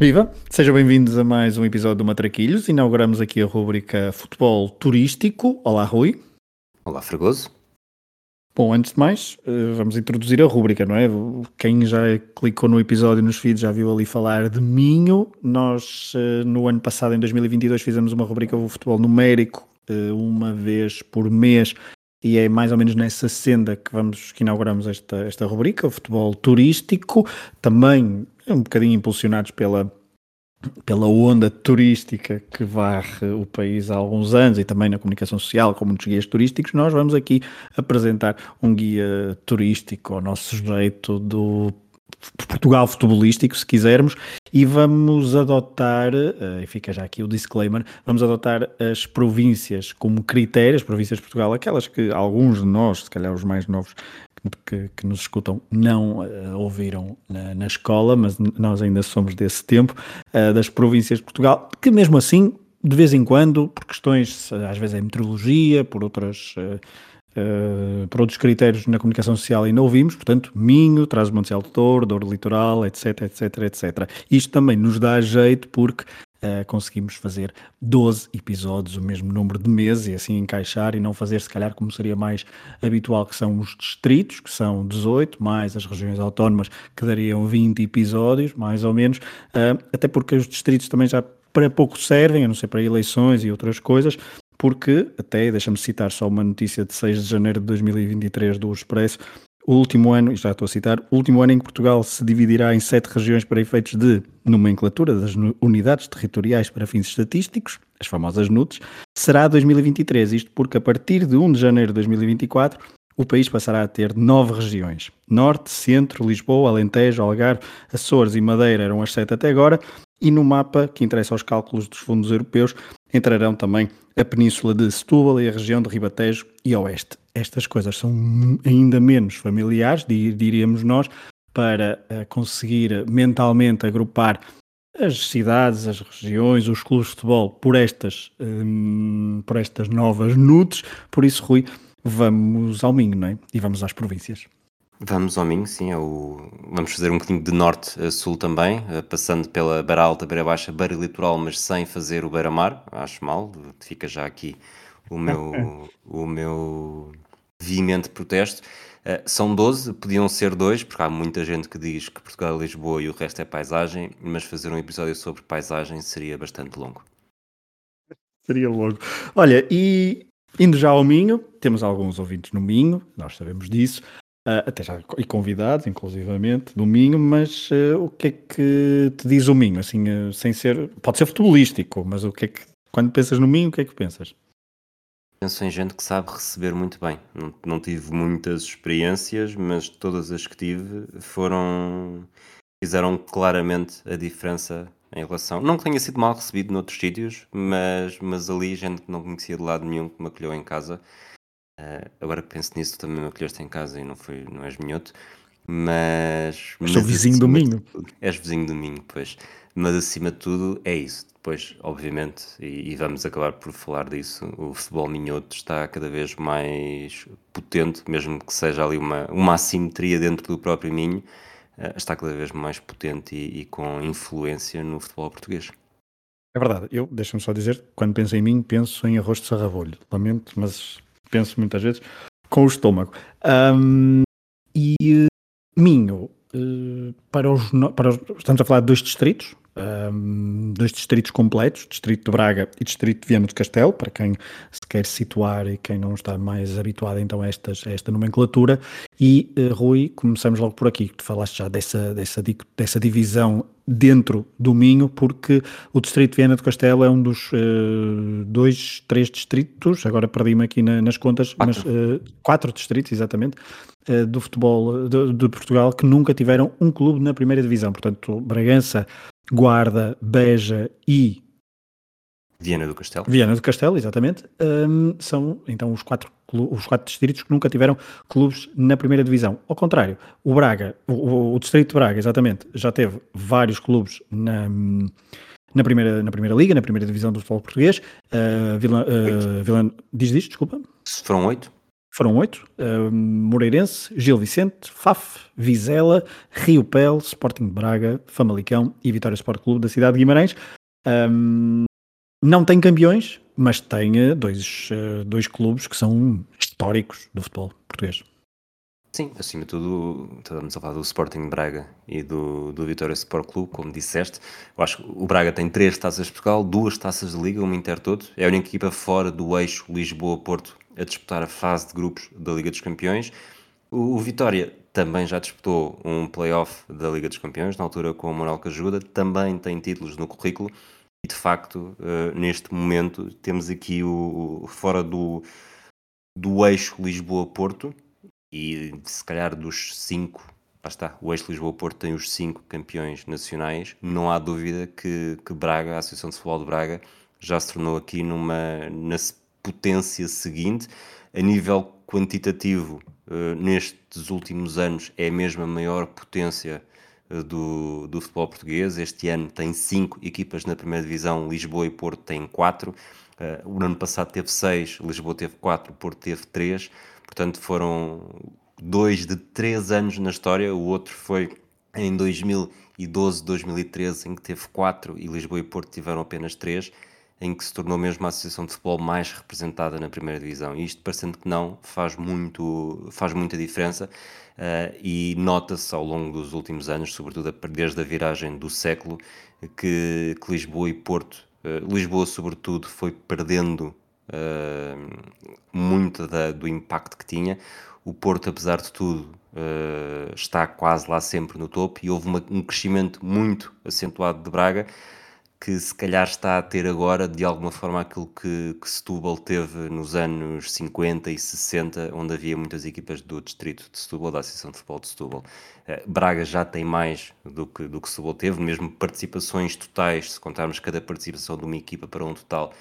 Viva! Sejam bem-vindos a mais um episódio do Matraquilhos. Inauguramos aqui a rubrica Futebol Turístico. Olá, Rui. Olá, Fregoso. Bom, antes de mais, eh, vamos introduzir a rubrica, não é? Quem já clicou no episódio nos feeds já viu ali falar de Minho. Nós, eh, no ano passado, em 2022, fizemos uma rubrica do futebol numérico, eh, uma vez por mês, e é mais ou menos nessa senda que vamos que inauguramos esta, esta rubrica, o futebol turístico, também um bocadinho impulsionados pela, pela onda turística que varre o país há alguns anos e também na comunicação social, com muitos guias turísticos, nós vamos aqui apresentar um guia turístico ao nosso jeito do Portugal futebolístico, se quisermos, e vamos adotar, eh, e fica já aqui o disclaimer, vamos adotar as províncias como critério, as províncias de Portugal, aquelas que alguns de nós, se calhar os mais novos que, que nos escutam, não uh, ouviram na, na, escola, mas nós ainda somos desse tempo, uh, das províncias de Portugal, que mesmo assim, de vez em quando, por questões, às vezes é meteorologia, por outras. Uh, por outros critérios na comunicação social ainda ouvimos, portanto, Minho, Trás-Monte Alto Douro, Douro Litoral, etc, etc, etc. Isto também nos dá jeito porque uh, conseguimos fazer 12 episódios, o mesmo número de meses, e assim encaixar e não fazer, se calhar, como seria mais habitual, que são os distritos, que são 18, mais as regiões autónomas, que dariam 20 episódios, mais ou menos, uh, até porque os distritos também já para pouco servem, a não ser para eleições e outras coisas, porque, até, deixa-me citar só uma notícia de 6 de janeiro de 2023 do Expresso, o último ano, já estou a citar, o último ano em que Portugal se dividirá em sete regiões para efeitos de nomenclatura das unidades territoriais para fins estatísticos, as famosas NUTs, será 2023. Isto porque a partir de 1 de janeiro de 2024 o país passará a ter nove regiões. Norte, Centro, Lisboa, Alentejo, Algarve, Açores e Madeira eram as sete até agora, e no mapa que interessa aos cálculos dos fundos europeus entrarão também a península de Setúbal e a região de Ribatejo e Oeste. Estas coisas são ainda menos familiares, diríamos nós, para eh, conseguir mentalmente agrupar as cidades, as regiões, os clubes de futebol por estas, hum, por estas novas nudes. Por isso, Rui, vamos ao Minho, não é? E vamos às províncias. Vamos ao Minho, sim. É o... Vamos fazer um bocadinho de norte a sul também, eh, passando pela Beira Alta, Beira Baixa, Beira Litoral, mas sem fazer o Beira Mar. Acho mal, fica já aqui o meu, o meu veemente protesto. Uh, são 12, podiam ser dois, porque há muita gente que diz que Portugal é Lisboa e o resto é paisagem, mas fazer um episódio sobre paisagem seria bastante longo. Seria longo. Olha, e indo já ao Minho, temos alguns ouvintes no Minho, nós sabemos disso. Uh, até já e convidados, inclusivamente, do Minho, mas uh, o que é que te diz o Minho? Assim, uh, sem ser. Pode ser futebolístico, mas o que é que. Quando pensas no Minho, o que é que pensas? Penso em gente que sabe receber muito bem. Não, não tive muitas experiências, mas todas as que tive foram. fizeram claramente a diferença em relação. Não que tenha sido mal recebido noutros sítios, mas, mas ali gente que não conhecia de lado nenhum que me acolheu em casa Uh, agora que penso nisso, também me acolheste em casa e não, foi, não és minhoto, mas. mas sou vizinho do Minho. Tudo, és vizinho do Minho, pois. Mas acima de tudo é isso. Depois, obviamente, e, e, vamos acabar por falar disso, o futebol minhoto está cada vez mais potente, mesmo que seja ali uma, uma assimetria dentro do próprio Minho, uh, está cada vez mais potente e, e, com influência no futebol português. É verdade, eu deixa-me só dizer, quando penso em mim, penso em arroz de sarrabolho. Lamento, mas penso muitas vezes, com o estômago. Um, e uh, Minho, uh, para, os, para os, Estamos a falar de dois distritos, um, dois distritos completos, Distrito de Braga e Distrito de Viana do Castelo, para quem se quer situar e quem não está mais habituado então a, estas, a esta nomenclatura. E uh, Rui, começamos logo por aqui, tu falaste já dessa, dessa, dessa divisão dentro do Minho, porque o Distrito de Viana do Castelo é um dos uh, dois, três distritos, agora perdi-me aqui na, nas contas, quatro. mas uh, quatro distritos, exatamente, uh, do futebol de, de, Portugal que nunca tiveram um clube na primeira divisão. Portanto, Bragança, Guarda, Beja e Viana do Castelo. Viana do Castelo, exatamente. Um, são então os quatro, os quatro distritos que nunca tiveram clubes na primeira divisão. Ao contrário, o Braga, o, o distrito de Braga, exatamente, já teve vários clubes na, na, primeira, na primeira liga, na primeira divisão do futebol português. Uh, Vila, uh, Vila, diz isto, desculpa. Foram oito? Foram oito: uh, Moreirense, Gil Vicente, FAF, Vizela, Rio Pel, Sporting de Braga, Famalicão e Vitória Sport Clube da cidade de Guimarães. Um, não tem campeões, mas tem dois, uh, dois clubes que são históricos do futebol português. Sim, acima de tudo, estamos a falar do Sporting Braga e do, do Vitória Sport Clube, como disseste. Eu acho que o Braga tem três taças de Portugal, duas taças de Liga, uma Intertoto. É a única equipa fora do eixo Lisboa-Porto a disputar a fase de grupos da Liga dos Campeões. O, o Vitória também já disputou um play-off da Liga dos Campeões, na altura com o Manuel Cajuda, também tem títulos no currículo e de facto, uh, neste momento, temos aqui o, o fora do, do eixo Lisboa-Porto e se calhar dos cinco, lá está, o eixo Lisboa-Porto tem os cinco campeões nacionais, não há dúvida que, que Braga, a Associação de Futebol de Braga, já se tornou aqui numa na potência seguinte. A nível quantitativo, uh, nestes últimos anos, é mesmo a maior potência do, do futebol português. Este ano tem cinco equipas na primeira divisão, Lisboa e Porto têm quatro. Uh, o ano passado teve seis, Lisboa teve quatro, Porto teve três. Portanto, foram dois de três anos na história. O outro foi em 2012, 2013, em que teve quatro e Lisboa e Porto tiveram apenas três em que se tornou mesmo a associação de futebol mais representada na primeira divisão. E isto, parecendo que não, faz, muito, faz muita diferença uh, e nota-se ao longo dos últimos anos, sobretudo desde a viragem do século, que, que Lisboa e Porto, uh, Lisboa sobretudo, foi perdendo uh, muito da, do impacto que tinha. O Porto, apesar de tudo, está quase lá sempre no topo e houve uma, um crescimento muito acentuado de Braga que se calhar está a ter agora, de alguma forma, aquilo que, que Setúbal teve nos anos 50 e 60, onde havia muitas equipas do distrito de Setúbal, da Associação de Futebol de Setúbal. Eh, Braga já tem mais do que, do que Setúbal teve, mesmo participações totais, se contarmos cada participação de uma equipa para um total,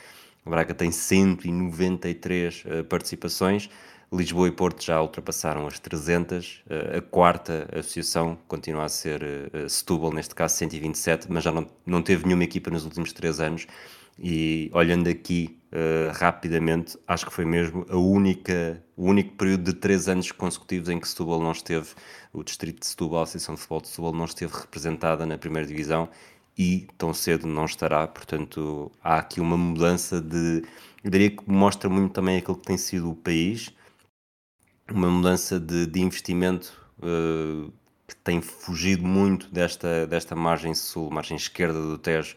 Braga tem 193 uh, eh, participações, Lisboa e Porto já ultrapassaram as 300. Eh, a quarta associação continua a ser uh, Setúbal, neste caso 127, mas já não, não teve nenhuma equipa nos últimos três anos. E olhando aqui uh, rapidamente, acho que foi mesmo a única, o único período de três anos consecutivos em que Setúbal não esteve, o distrito de Setúbal, a Associação de Futebol de Setúbal, não esteve representada na primeira divisão e tão cedo não estará. Portanto, há aqui uma mudança de. Eu diria que mostra muito também aquilo que tem sido o país uma mudança de, de investimento uh, que tem fugido muito desta, desta margem sul, margem esquerda do Tejo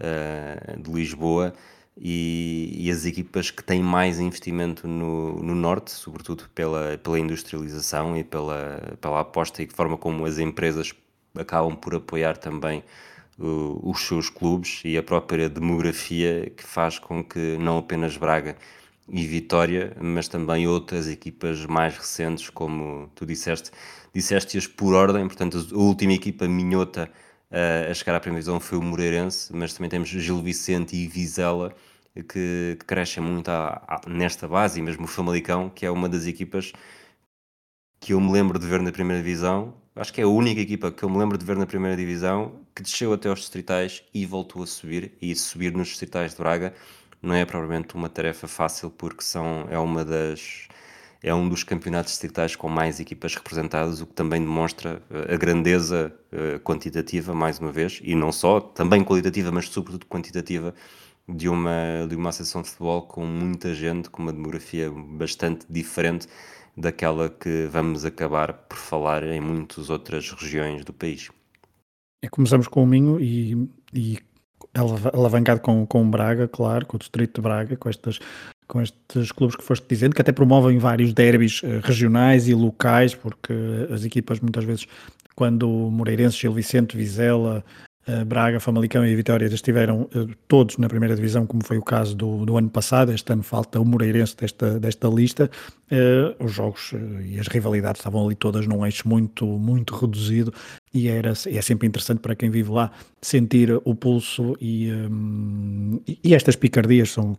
uh, de Lisboa e, e, as equipas que têm mais investimento no, no norte, sobretudo pela, pela industrialização e pela, pela aposta e forma como as empresas acabam por apoiar também os seus clubes e a própria demografia que faz com que não apenas Braga e Vitória, mas também outras equipas mais recentes, como tu disseste, disseste-as por ordem, portanto a última equipa minhota uh, a chegar à primeira divisão foi o Moreirense, mas também temos Gil Vicente e Vizela, que, que crescem muito a, a, nesta base, e mesmo o Famalicão, que é uma das equipas que eu me lembro de ver na primeira divisão, acho que é a única equipa que eu me lembro de ver na primeira divisão, que desceu até aos distritais e voltou a subir, e subir nos distritais de Braga não é propriamente uma tarefa fácil porque são, é uma das é um dos campeonatos distritais com mais equipas representadas, o que também demonstra eh, a grandeza uh, quantitativa, mais uma vez, e não só, também qualitativa, mas sobretudo quantitativa, de uma, de uma associação de futebol com muita gente, com uma demografia bastante diferente daquela que vamos acabar por falar em muitas outras regiões do país. É, começamos com o Minho e, e alavancado com, com Braga, claro, com o Distrito de Braga, com estas com estes clubes que foste dizendo, que até promovem vários derbys uh, regionais e locais, porque as equipas muitas vezes, quando Moreirense, Gil Vicente, Vizela, Braga, Famalicão e Vitória estiveram uh, todos na primeira divisão, como foi o caso do, do ano passado, este ano falta o Moreirense desta, desta lista, os jogos e as rivalidades estavam ali todas num eixo muito, muito reduzido. E era, é sempre interessante para quem vive lá sentir o pulso e, um, e estas picardias são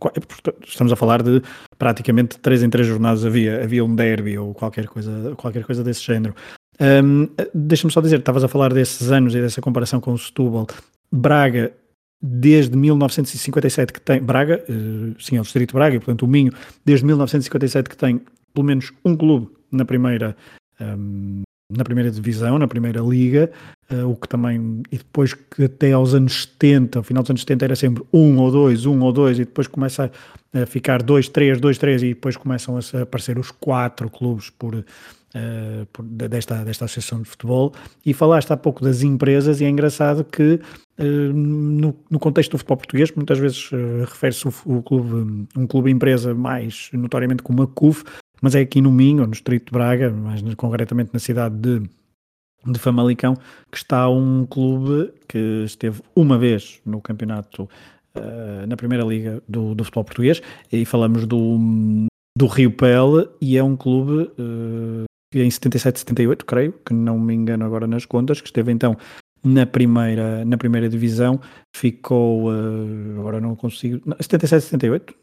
estamos a falar de praticamente três em três jornadas havia, havia um derby ou qualquer coisa, qualquer coisa desse género. Um, Deixa-me só dizer, estavas a falar desses anos e dessa comparação com o Setúbal. Braga, desde 1957 que tem, Braga, uh, sim, é o Distrito de Braga, portanto o Minho, desde 1957 que tem pelo menos um clube na primeira, um, na primeira divisão, na primeira liga, uh, o que também, e depois que até aos anos 70, ao final dos anos 70 era sempre um ou dois, um ou dois, e depois começa a ficar dois, três, dois, três, e depois começam a aparecer os quatro clubes por, uh, desta, desta associação de futebol. E falaste há pouco das empresas, e é engraçado que uh, no, no, contexto do futebol português, muitas vezes uh, refere-se o, o, clube, um clube empresa mais notoriamente como a CUF, mas é aqui no Minho, no Distrito de Braga, mais concretamente na cidade de de Famalicão, que está um clube que esteve uma vez no campeonato, uh, na primeira liga do, do, futebol português, e falamos do, do Rio Pele, e é um clube uh, em 77, 78, creio, que não me engano agora nas contas, que esteve então na primeira, na primeira divisão, ficou, uh, agora não consigo, 77, 78,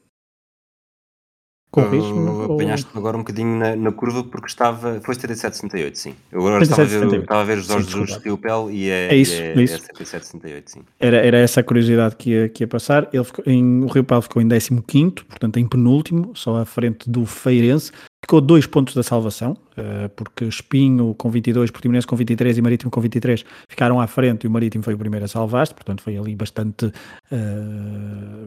com risco? Apanhaste-me agora um bocadinho na, na, curva porque estava. Foi 77, 68, sim. Eu agora 77, estava, a ver, estava a ver os Jorge Jesus Rio Pel e é, é isso, é, isso. é 77, 68, sim. Era, era essa a curiosidade que ia, que ia passar. Ele ficou, em, o Rio Pel ficou em 15, portanto em penúltimo, só à frente do Feirense. Ficou dois pontos da salvação, eh, porque Espinho com 22, Portimonense com 23 e Marítimo com 23 ficaram à frente e o Marítimo foi o primeiro a salvar-se, portanto foi ali bastante, uh,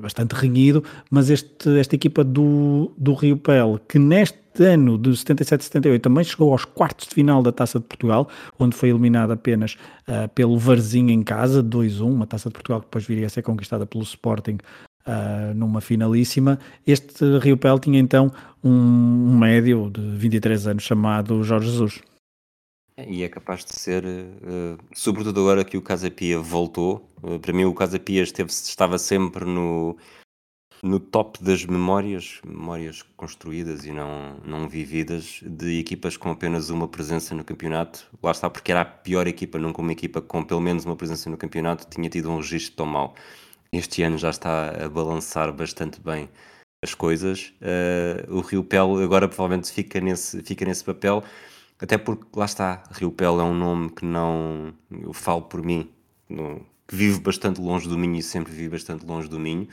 bastante renhido. Mas este, esta equipa do, do Rio Pel, que neste ano de 77-78 também chegou aos quartos de final da Taça de Portugal, onde foi eliminada apenas uh, pelo Varzinho em casa, 2-1, uma Taça de Portugal que depois viria a ser conquistada pelo Sporting uh, numa finalíssima. Este Rio Pel tinha então um, um, médio de 23 anos chamado Jorge Jesus. E é capaz de ser, uh, sobretudo agora que o Casa Pia voltou. Uh, para mim, o Casa Pia esteve, estava sempre no, no top das memórias, memórias construídas e não, não vividas, de equipas com apenas uma presença no campeonato. Lá está, porque era a pior equipa, nunca uma equipa com pelo menos uma presença no campeonato tinha tido um registro tão mau este ano já está a balançar bastante bem as coisas. Uh, o Rio Pel agora provavelmente fica nesse, fica nesse papel, até porque lá está, Rio Pel é um nome que não. Eu falo por mim, que vive bastante longe do Minho e sempre vive bastante longe do Minho,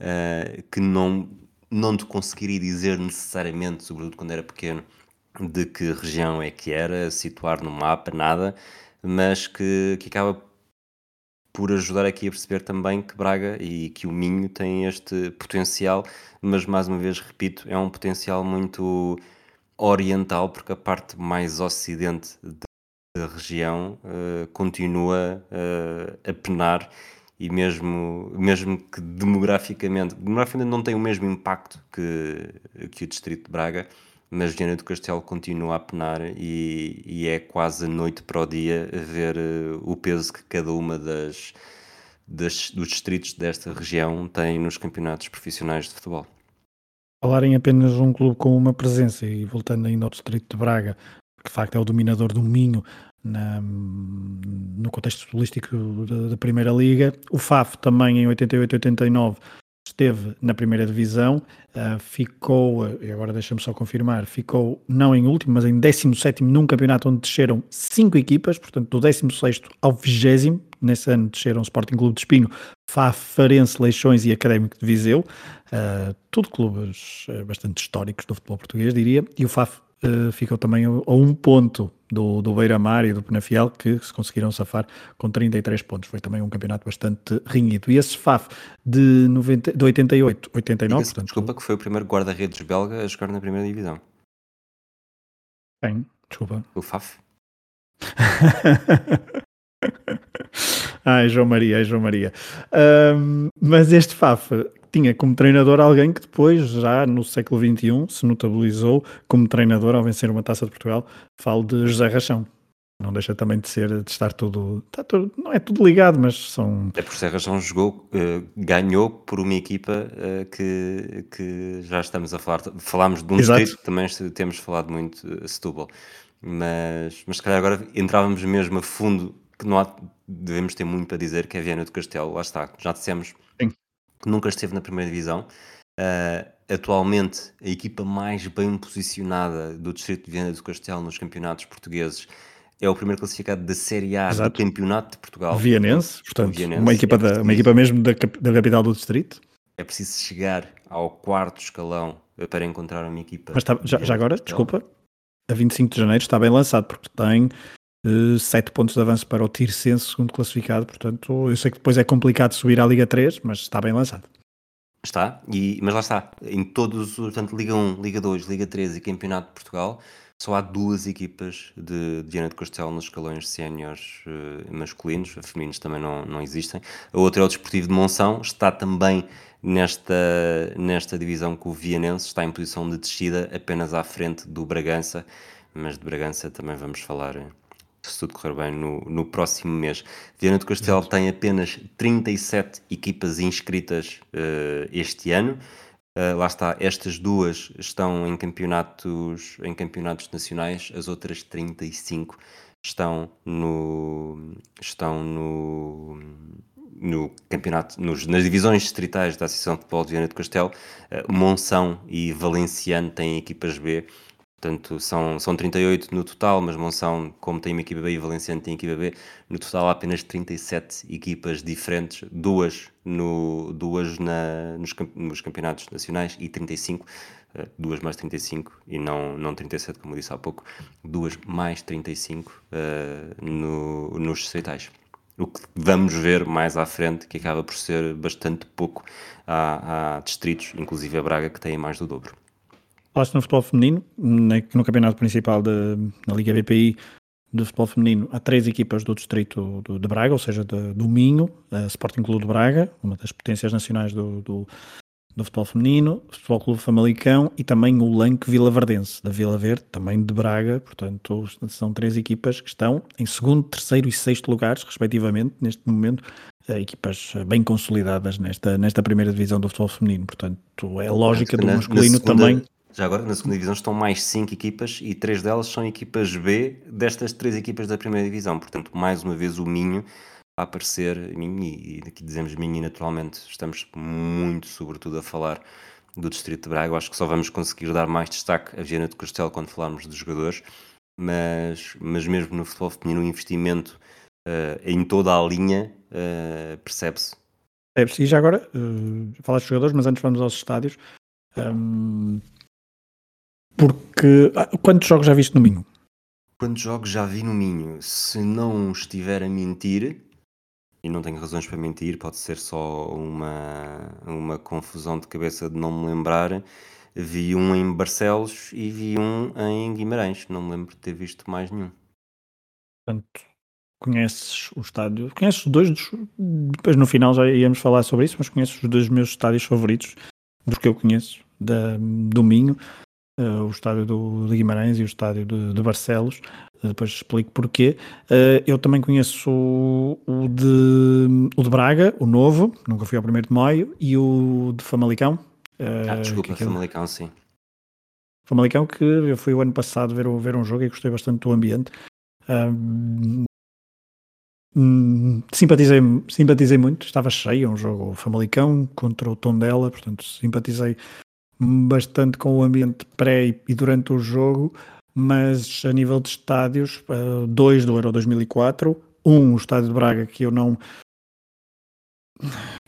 uh, que não, não te conseguiria dizer necessariamente, sobretudo quando era pequeno, de que região é que era, situar no mapa, nada, mas que, que acaba por ajudar aqui a perceber também que Braga e que o Minho têm este potencial, mas mais uma vez repito, é um potencial muito oriental, porque a parte mais ocidente da região uh, continua uh, a penar e mesmo, mesmo que demograficamente, demograficamente não tem o mesmo impacto que, que o distrito de Braga, mas Viana do Castelo continua a penar e, e é quase noite para o dia ver uh, o peso que cada uma das, das, dos distritos desta região tem nos campeonatos profissionais de futebol. Falar em apenas um clube com uma presença e voltando ainda ao distrito de Braga, que de facto é o dominador do Minho na, no contexto futbolístico da, da, Primeira Liga, o FAF também em 88-89 esteve na primeira divisão, uh, ficou, e agora deixa-me só confirmar, ficou não em último, mas em 17 num campeonato onde desceram cinco equipas, portanto do 16 ao 20 nesse ano desceram Sporting Clube de Espinho, Farense, Leixões e Académico de Viseu, uh, tudo clubes uh, bastante históricos do futebol português, diria, e o FAF uh, ficou também a, um ponto do, do Beira-Mar e do Penafiel, que se conseguiram safar com 33 pontos. Foi também um campeonato bastante rinhido. E esse FAF de, 90, de 88, 89... Portanto, desculpa, que foi o primeiro guarda-redes belga a jogar na primeira divisão. Quem? Desculpa. O FAF. ai, João Maria, ai, João Maria. Um, mas este FAF tinha como treinador alguém que depois, já no século XXI, se notabilizou como treinador ao vencer uma taça de Portugal. Falo de José Rachão. Não deixa também de ser, de estar tudo, está tudo não é tudo ligado, mas são... É por José Rachão jogou, uh, ganhou por uma equipa uh, que, que já estamos a falar, falámos de um distrito, também temos falado muito uh, Setúbal, mas, mas se calhar agora entrávamos mesmo a fundo, que não há, devemos ter muito para dizer, que é Viana do Castelo, lá está, já dissemos Sim que nunca esteve na primeira divisão. Uh, atualmente, a equipa mais bem posicionada do Distrito de Viana do Castelo nos campeonatos portugueses é o primeiro classificado da Série A Exato. do Campeonato de Portugal. Vianense, portanto, Vianense. Uma, equipa é da, uma equipa mesmo da, da capital do Distrito. É preciso chegar ao quarto escalão para encontrar uma equipa. Mas tá, já, já agora, desculpa, a 25 de janeiro está bem lançado, porque tem uh, 7 pontos de avanço para o Tirsense, segundo classificado. Portanto, eu sei que depois é complicado subir à Liga 3, mas está bem lançado. Está, e, mas lá está. Em todos, portanto, Liga 1, Liga 2, Liga 3 e Campeonato de Portugal, só há duas equipas de Diana de Castelo nos escalões séniores uh, masculinos, femininos também não, não existem. A outra é o Desportivo de Monção, está também nesta, nesta divisão com o Vianense, está em posição de descida apenas à frente do Bragança, mas de Bragança também vamos falar se tudo correr bem no, no próximo mês. Viana do Castelo tem apenas 37 equipas inscritas uh, este ano. Uh, lá está, estas duas estão em campeonatos, em campeonatos nacionais, as outras 35 estão no, estão no, no campeonato, nos, nas divisões distritais da Associação de Futebol de Viana do Castelo. Uh, Monção e Valenciano têm equipas B Portanto, são, são 38 no total, mas Monção, como tem uma equipa B e Valenciano tem equipa B, no total há apenas 37 equipas diferentes, duas, no, duas na, nos, nos campeonatos nacionais e 35, eh, duas mais 35 e não, não 37, como disse há pouco, duas mais 35 uh, eh, no, nos distritais. O que vamos ver mais à frente, que acaba por ser bastante pouco. Há, há distritos, inclusive a Braga, que têm mais do dobro. Falaste no futebol feminino, no campeonato principal da, da Liga BPI de futebol feminino, há três equipas do distrito do, de Braga, ou seja, de, do Minho, a Sporting Clube de Braga, uma das potências nacionais do, do, do futebol feminino, o Futebol Clube Famalicão e também o Lanque Vila Verdense, da Vila Verde, também de Braga. Portanto, são três equipas que estão em segundo, terceiro e sexto lugares, respectivamente, neste momento, equipas bem consolidadas nesta, nesta primeira divisão do futebol feminino. Portanto, é lógica do masculino segunda, também. Já agora, na segunda divisão estão mais 5 equipas e três delas são equipas B destas três equipas da primeira divisão. Portanto, mais uma vez o Minho a aparecer, Minho, e aqui dizemos Minho naturalmente estamos muito sobretudo a falar do Distrito de Braga. Acho que só vamos conseguir dar mais destaque a Viana do Castelo quando falarmos dos jogadores, mas, mas mesmo no futebol feminino o investimento uh, em toda a linha uh, percebe-se. Percebe-se. E já agora, uh, dos jogadores, mas antes vamos aos estádios. Um, porque. Ah, quantos jogos já viste no Minho? Quantos jogos já vi no Minho? Se não estiver a mentir, e não tenho razões para mentir, pode ser só uma, uma confusão de cabeça de não me lembrar. Vi um em Barcelos e vi um em Guimarães. Não me lembro de ter visto mais nenhum. Portanto, conheces o estádio. Conheces os dois dos. Depois no final já íamos falar sobre isso, mas conheces os dois meus estádios favoritos, dos que eu conheço, da, do Minho uh, o estádio do, de Guimarães e o estádio de, de Barcelos. Uh, depois explico porquê. Uh, eu também conheço o, o, de, o de Braga, o novo, nunca fui ao 1 de maio, e o de Famalicão. ah, desculpa, que é Famalicão, sim. Famalicão que eu fui o ano passado ver, ver um jogo e gostei bastante do ambiente. Um, simpatizei, simpatizei muito, estava cheio, um jogo Famalicão contra o Tondela, portanto simpatizei bastante com o ambiente pré e durante o jogo, mas a nível de estádios, uh, dois do Euro 2004, um, o estádio de Braga, que eu não.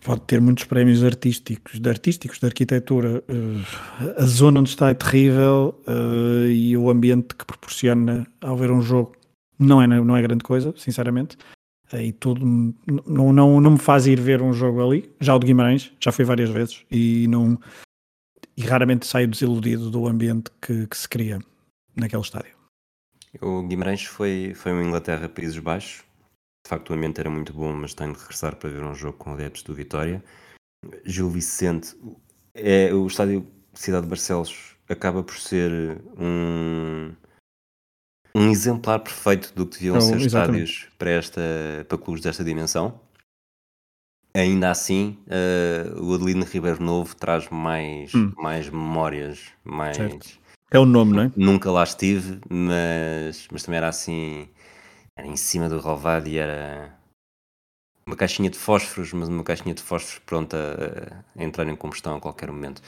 Pode ter muitos prémios artísticos, de artísticos, de arquitetura. Uh, a zona onde está é terrível uh, e o ambiente que proporciona ao ver um jogo não é, não é grande coisa, sinceramente. E tudo não, não, não me faz ir ver um jogo ali. Já o de Guimarães, já fui várias vezes e não, e raramente saio desiludido do ambiente que, que se cria naquele estádio. O Guimarães foi, foi uma Inglaterra Países Baixos. De facto, o ambiente era muito bom, mas tenho de regressar para ver um jogo com adeptos do Vitória. Gil Vicente, é, o estádio Cidade de Barcelos acaba por ser um, um exemplar perfeito do que deviam então, ser exatamente. estádios para, esta, para clubes desta dimensão. Ainda assim, uh, o Adelino Ribeiro Novo traz mais, hum. mais memórias, mais... Certo. É o nome, não é? Nunca lá estive, mas, mas também era assim, era em cima do relvado e era uma caixinha de fósforos, mas uma caixinha de fósforos pronta a, a entrar em combustão a qualquer momento,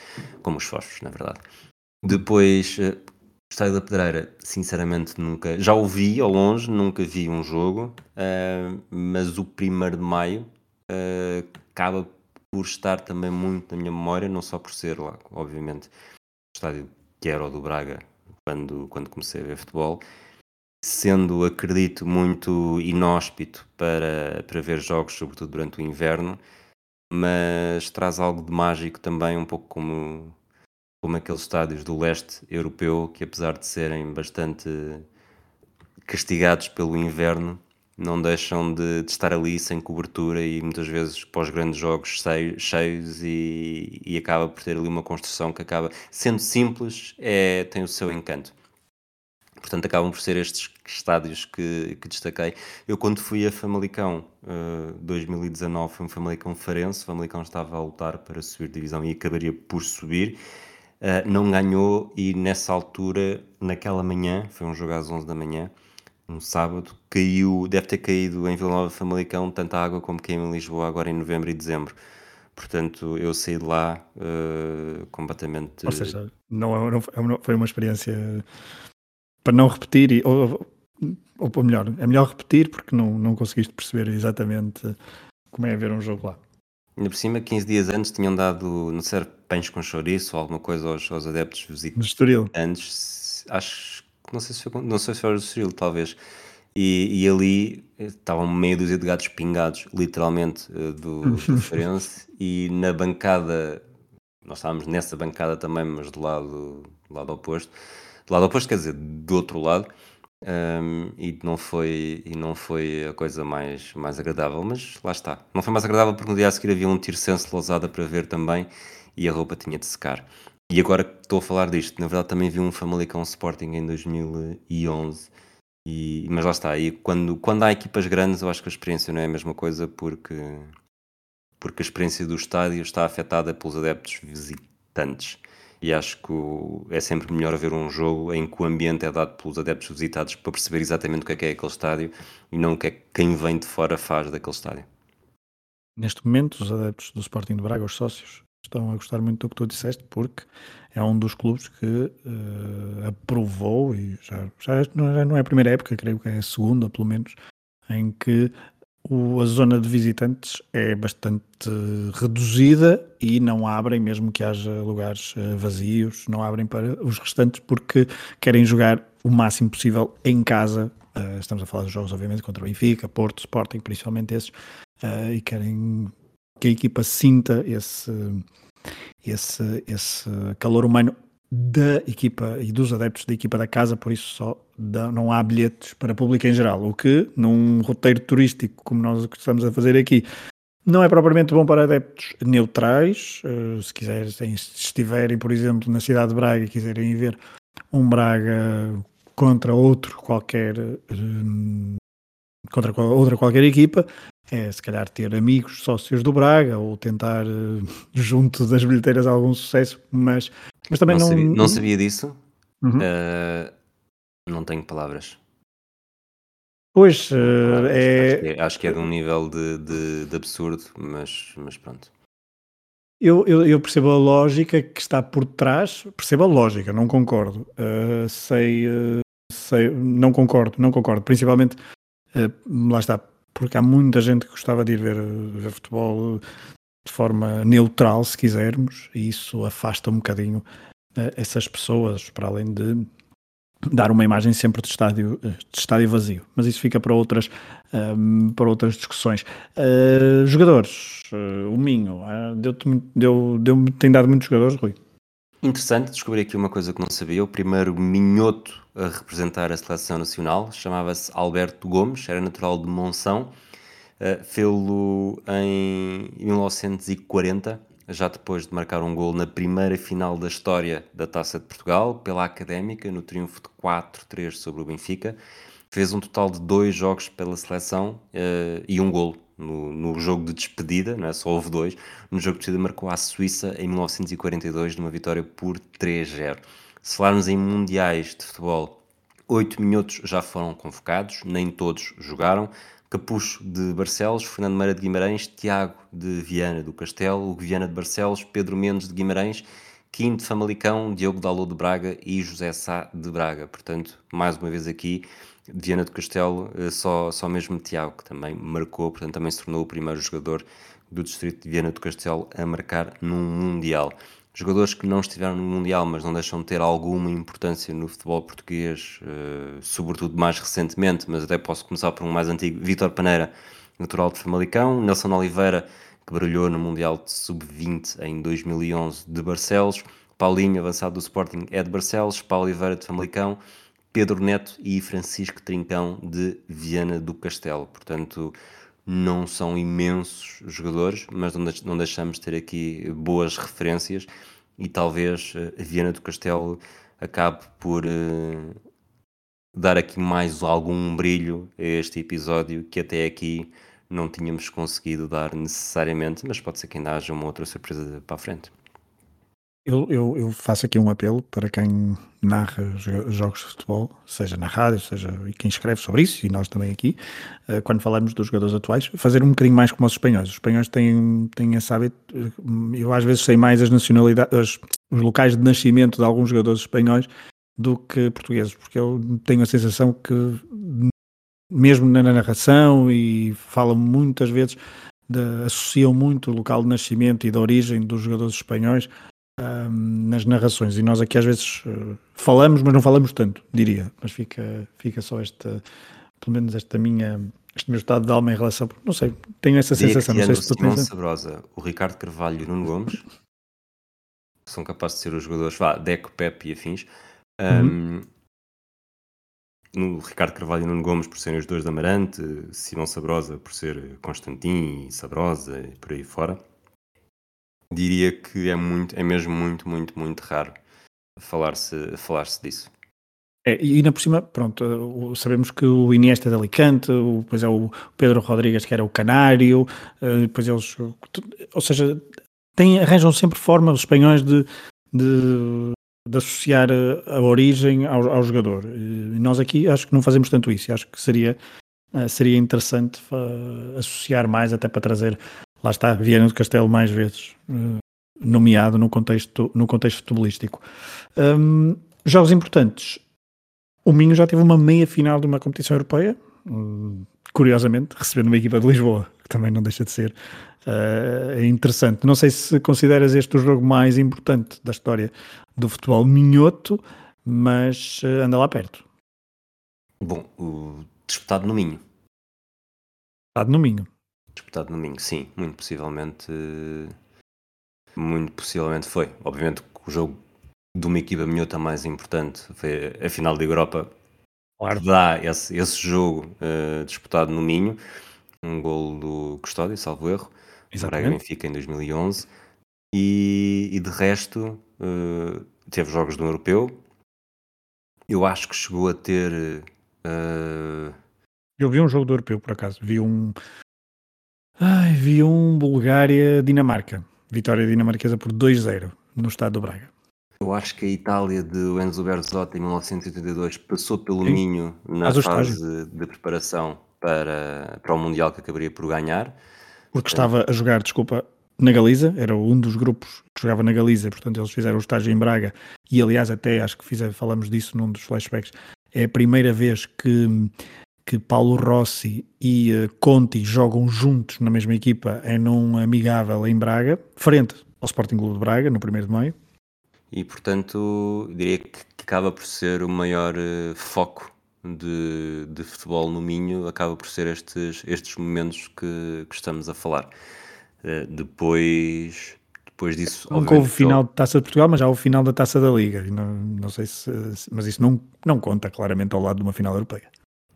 como os fósforos, na verdade. Depois, uh, Estádio da Pedreira, sinceramente nunca, já ouvi ao longe, nunca vi um jogo, uh, mas o 1 de Maio uh, acaba por estar também muito na minha memória, não só por ser lá, obviamente, estádio que era o do Braga quando, quando comecei a ver futebol, sendo, acredito, muito inóspito para, para ver jogos, sobretudo durante o inverno, mas traz algo de mágico também, um pouco como, como aqueles estádios do leste europeu, que apesar de serem bastante castigados pelo inverno, não deixam de, de estar ali sem cobertura e muitas vezes pós grandes jogos cheios e, e acaba por ter ali uma construção que acaba, sendo simples, é, tem o seu encanto. Portanto, acabam por ser estes estádios que, que destaquei. Eu, quando fui a Famalicão, uh, 2019, foi um Famalicão Farense. O Famalicão estava a lutar para subir divisão e acabaria por subir. Uh, não ganhou e nessa altura, naquela manhã, foi um jogo às 11 da manhã, um sábado, caiu, deve ter caído em Vila Nova Famalicão tanta água como caiu em Lisboa agora em novembro e dezembro. Portanto, eu saí de lá uh, completamente. Ou seja, não, é, não, foi uma experiência para não repetir, ou, ou, ou melhor, é melhor repetir porque não, não conseguiste perceber exatamente como é ver um jogo lá. Ainda por cima, 15 dias antes tinham dado, não sei, pães com chouriço ou alguma coisa aos, aos adeptos visitantes. Antes, acho não sei se foi, não sei se foi o Estoril, talvez. E, e, ali estavam meia dúzia de gatos pingados, literalmente, eh, do, do Farense, e na bancada, nós estávamos nessa bancada também, mas do lado, do lado oposto, do lado oposto, quer dizer, do outro lado, um, e não foi e não foi a coisa mais, mais agradável, mas lá está. Não foi mais agradável porque no dia a seguir havia um tirsense lousada para ver também e a roupa tinha de secar. E agora que estou a falar disto, na verdade também vi um Famalicão Sporting em 2011, e, mas lá está. E quando, quando há equipas grandes, eu acho que a experiência não é a mesma coisa porque, porque a experiência do estádio está afetada pelos adeptos visitantes e acho que é sempre melhor ver um jogo em que o ambiente é dado pelos adeptos visitados para perceber exatamente o que é que é aquele estádio e não o que é que quem vem de fora faz daquele estádio. Neste momento, os adeptos do Sporting de Braga, os sócios, estão a gostar muito do que tu disseste, porque é um dos clubes que uh, aprovou, e já, já não é a primeira época, creio que é a segunda, pelo menos, em que o, a zona de visitantes é bastante reduzida e não abrem, mesmo que haja lugares uh, vazios, não abrem para os restantes porque querem jogar o máximo possível em casa. Uh, estamos a falar dos jogos, obviamente, contra o Benfica, Porto, Sporting, principalmente esses, uh, e querem que a equipa sinta esse, esse, esse calor humano da equipa e dos adeptos da equipa da casa, por isso só não há bilhetes para público em geral, o que num roteiro turístico como nós estamos a fazer aqui não é propriamente bom para adeptos neutrais, uh, se quiserem, se estiverem, por exemplo, na cidade de Braga e quiserem ver um Braga contra outro qualquer uh, contra outra qualquer equipa, é se calhar ter amigos, sócios do Braga ou tentar uh, junto das bilheteiras algum sucesso, mas mas também não, não... Sabia, não sabia disso. Uhum. Uh, não tenho palavras. Pois, uh, é... Acho, que é... acho que é de um nível de, de, de absurdo, mas, mas pronto. Eu, eu, eu, percebo a lógica que está por trás, percebo a lógica, não concordo. Uh, sei, uh, sei, não concordo, não concordo. Principalmente, uh, lá está, porque há muita gente que gostava de ir ver, ver futebol de forma neutral, se quisermos, e isso afasta um bocadinho uh, essas pessoas, para além de dar uma imagem sempre de estádio, de estádio vazio. Mas isso fica para outras, um, ehm, para outras discussões. Uh, jogadores, uh, o Minho, uh, deu, deu, deu, tem dado muitos jogadores, Rui? Interessante, descobri aqui uma coisa que não sabia. O primeiro minhoto a representar a seleção nacional chamava-se Alberto Gomes, era natural de Monção Uh, Fê-lo em 1940, já depois de marcar um gol na primeira final da história da Taça de Portugal, pela Académica, no triunfo de 4-3 sobre o Benfica. Fez um total de dois jogos pela seleção uh, e um gol no, no, jogo de despedida, não é? só houve dois. No jogo de despedida marcou a Suíça em 1942 numa vitória por 3-0. Se falarmos em mundiais de futebol, oito minutos já foram convocados, nem todos jogaram. Capucho de Barcelos, Fernando Meira de Guimarães, Tiago de Viana do Castelo, Hugo Viana de Barcelos, Pedro Mendes de Guimarães, Quinto de Famalicão, Diogo Dalot de Braga e José Sá de Braga. Portanto, mais uma vez aqui, Viana do Castelo, eh, só, só mesmo Tiago, que também marcou, portanto também se tornou o primeiro jogador do distrito de Viana do Castelo a marcar num Mundial. Jogadores que não estiveram no Mundial, mas não deixam de ter alguma importância no futebol português, uh, sobretudo mais recentemente, mas até posso começar por um mais antigo, Vítor Paneira, natural de Famalicão, Nelson Oliveira, que brilhou no Mundial de Sub-20 em 2011 de Barcelos, Paulinho, avançado do Sporting, é de Barcelos, Paulo Oliveira de Famalicão, Pedro Neto e Francisco Trincão de Viana do Castelo. Portanto, não são imensos jogadores, mas não deixamos de ter aqui boas referências e talvez eh, a Viana do Castelo acabe por uh, dar aqui mais algum brilho a este episódio que até aqui não tínhamos conseguido dar necessariamente, mas pode ser que ainda haja uma outra surpresa para a frente. Eu, eu, eu, faço aqui um apelo para quem narra jogos de futebol, seja na rádio, seja e quem escreve sobre isso, e nós também aqui, uh, quando falamos dos jogadores atuais, fazer um bocadinho mais como os espanhóis. Os espanhóis têm, têm esse hábito, eh, eu às vezes sei mais as nacionalidades, os locais de nascimento de alguns jogadores espanhóis do que portugueses, porque eu tenho a sensação que, mesmo na narração, e falam muitas vezes, de, associam muito o local de nascimento e de origem dos jogadores espanhóis nas narrações. E nós aqui às vezes uh, falamos, mas não falamos tanto, diria. Mas fica, fica só esta, pelo menos esta minha, este meu estado de alma em relação. Não sei, tenho essa sensação. Não sei se Simão Sabrosa, o Ricardo Carvalho e o Nuno Gomes são capazes de ser os jogadores, vá, Deco, Pepe e afins. Um, uhum. No Ricardo Carvalho e Nuno Gomes por serem os dois da Amarante, Simão Sabrosa por ser Constantin e Sabrosa e por aí fora diria que é muito, é mesmo muito, muito, muito raro falar-se falar disso. É, e ainda por cima, pronto, sabemos que o Iniesta é de Alicante, o, depois é o Pedro Rodrigues que era o Canário, eh, depois eles, ou seja, têm, arranjam sempre forma, os espanhóis, de, de, de associar a, a origem ao, ao, jogador. E nós aqui acho que não fazemos tanto isso, acho que seria, eh, seria interessante associar mais até para trazer lá está, Viana do Castelo mais vezes uh, nomeado no contexto, no contexto futebolístico. Um, jogos importantes. O Minho já teve uma meia final de uma competição europeia, um, curiosamente, recebendo uma equipa de Lisboa, que também não deixa de ser uh, interessante. Não sei se consideras este o jogo mais importante da história do futebol minhoto, mas uh, anda lá perto. Bom, o disputado no Minho. Disputado no Minho. Disputado no domingo, sim, muito possivelmente. Muito possivelmente foi. Obviamente que o jogo de uma equipa minhota mais importante foi a final da Europa. Claro. Dá esse, esse jogo uh, disputado no Minho. Um gol do Custódio, salvo erro. Exatamente. Braga Benfica em 2011. E, e de resto, uh, teve jogos do Europeu. Eu acho que chegou a ter. Uh... Eu vi um jogo do Europeu, por acaso. Vi um, Ai, vi um Bulgária-Dinamarca. Vitória dinamarquesa por 2-0 no estado do Braga. Eu acho que a Itália de Enzo Berzotto em 1982 passou pelo Sim. Minho na fase de preparação para, para o Mundial que acabaria por ganhar. Porque estava a jogar, desculpa, na Galiza, era um dos grupos que jogava na Galiza, portanto eles fizeram o estágio em Braga e aliás até acho que fizer, falamos disso num dos flashbacks, é a primeira vez que que Paulo Rossi e uh, Conti jogam juntos na mesma equipa em um amigável em Braga, frente ao Sporting Clube de Braga, no 1 de maio. E portanto, diria que acaba por ser o maior uh, foco de, de, futebol no Minho, acaba por ser estes, estes momentos que, que estamos a falar. Uh, depois, depois disso. Nunca houve final de taça de Portugal, mas já houve final da taça da Liga. Não, não sei se. Mas isso não, não conta claramente ao lado de uma final europeia.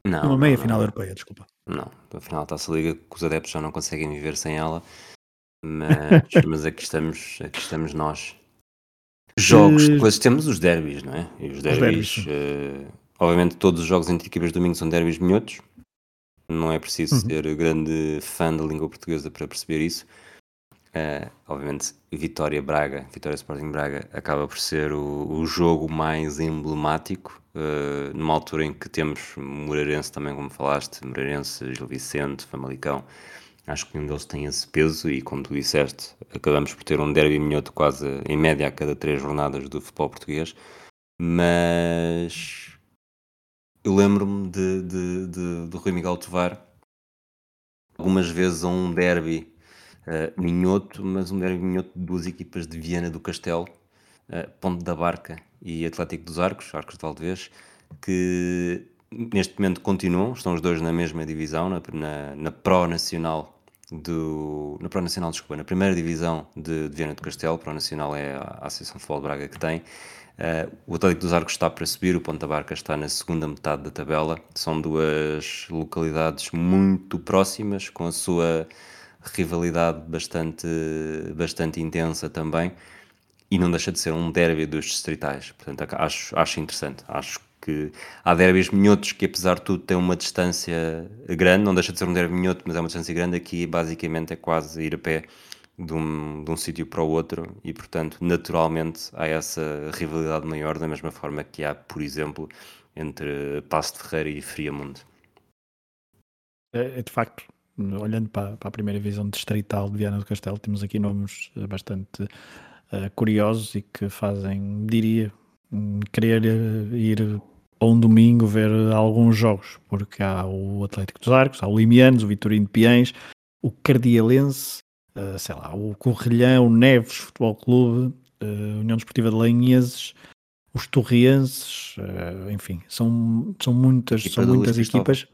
Não. Uma meia final europeia, desculpa. Não, a final da Taça Liga que os adeptos já não conseguem viver sem ela. Mas, mas aqui, estamos, aqui estamos nós. Jogos, depois temos os derbys, não é? E os derbys, os uh, obviamente todos os jogos entre equipas de domingo são derbys minhotos. Não é preciso uhum. ser grande fã da língua portuguesa para perceber isso. Uh, obviamente, Vitória Braga, Vitória Sporting Braga, acaba por ser o, o jogo mais emblemático, uh, numa altura em que temos Moreirense também, como falaste, Moreirense, Gil Vicente, Famalicão. Acho que nenhum deles tem esse peso e, como tu disseste, acabamos por ter um derby minhoto quase em média a cada três jornadas do futebol português. Mas eu lembro-me de, de, de, de Rui Miguel Tovar algumas vezes a um derby uh, minhoto, mas um derby minhoto de duas equipas de Viana do Castelo, uh, Ponte da Barca e Atlético dos Arcos, Arcos de Valdevez, que neste momento continuam, estão os dois na mesma divisão, na, na, na Nacional do. Na Pro Nacional, desculpa, na primeira divisão de, de Viana do Castelo, Pro Nacional é a Associação de Futebol de Braga que tem. Uh, o Atlético dos Arcos está para subir, o Ponta Barca está na segunda metade da tabela. São duas localidades muito próximas, com a sua rivalidade bastante, bastante intensa também. E não deixa de ser um derby dos distritais. Portanto, acho, acho interessante. Acho que há derbys minhotos que, apesar de tudo, têm uma distância grande. Não deixa de ser um derby minhoto, mas é uma distância grande. Aqui, basicamente, é quase ir a pé de um, de um sítio para o outro e, portanto, naturalmente há essa rivalidade maior, da mesma forma que há, por exemplo, entre Passo de Ferreira e Friamundo. É, é de facto, olhando para, para, a primeira visão distrital de Viana do Castelo, temos aqui nomes bastante uh, curiosos e que fazem, diria, querer eh, ir a um domingo ver alguns jogos, porque há o Atlético dos Arcos, há o Limianos, o Vitorino de Piens, o Cardialense, uh, sei lá, o Corrilhão, o Neves Futebol Clube, uh, União Desportiva de Lenheses, os Torrienses, uh, enfim, são, são muitas, são muitas equipas.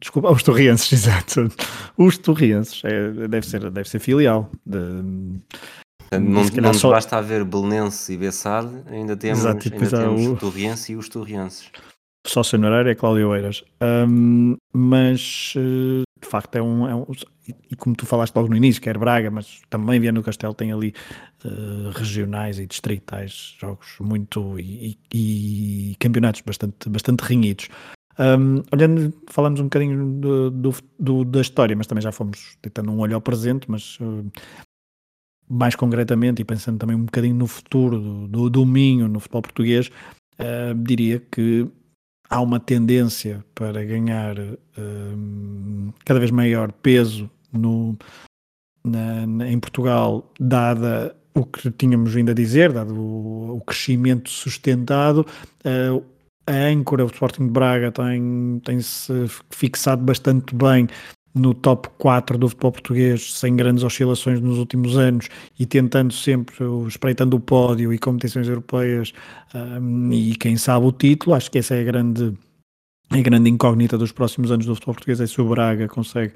Desculpa, os Torrienses, exato. Os Torrienses, é, deve, ser, deve ser filial. De, não, não só... basta haver Belenense e Bessade, ainda temos, Exato, ainda temos o... Torriense e os Torrienses. Sócio honorário é Cláudio Eiras. Um, mas de facto é um, é um, E como tu falaste logo no início, quer Braga, mas também Viana do Castelo tem ali uh, regionais e distritais, jogos muito. e, e, e campeonatos bastante, bastante renhidos. Um, olhando, falamos um bocadinho do, do, do, da história, mas também já fomos tentando um olho ao presente, mas uh, mais concretamente e pensando também um bocadinho no futuro do, do, do no futebol português, uh, diria que há uma tendência para ganhar um, cada vez maior peso no, na, na, em Portugal, dada o que tínhamos vindo a dizer, dado o, o crescimento sustentado. Uh, a âncora, o Sporting de Braga, tem, tem-se fixado bastante bem no top 4 do futebol português, sem grandes oscilações nos últimos anos e tentando sempre, espreitando o pódio e competições europeias um, e quem sabe o título, acho que essa é a grande, a grande incógnita dos próximos anos do futebol português, é se o Braga consegue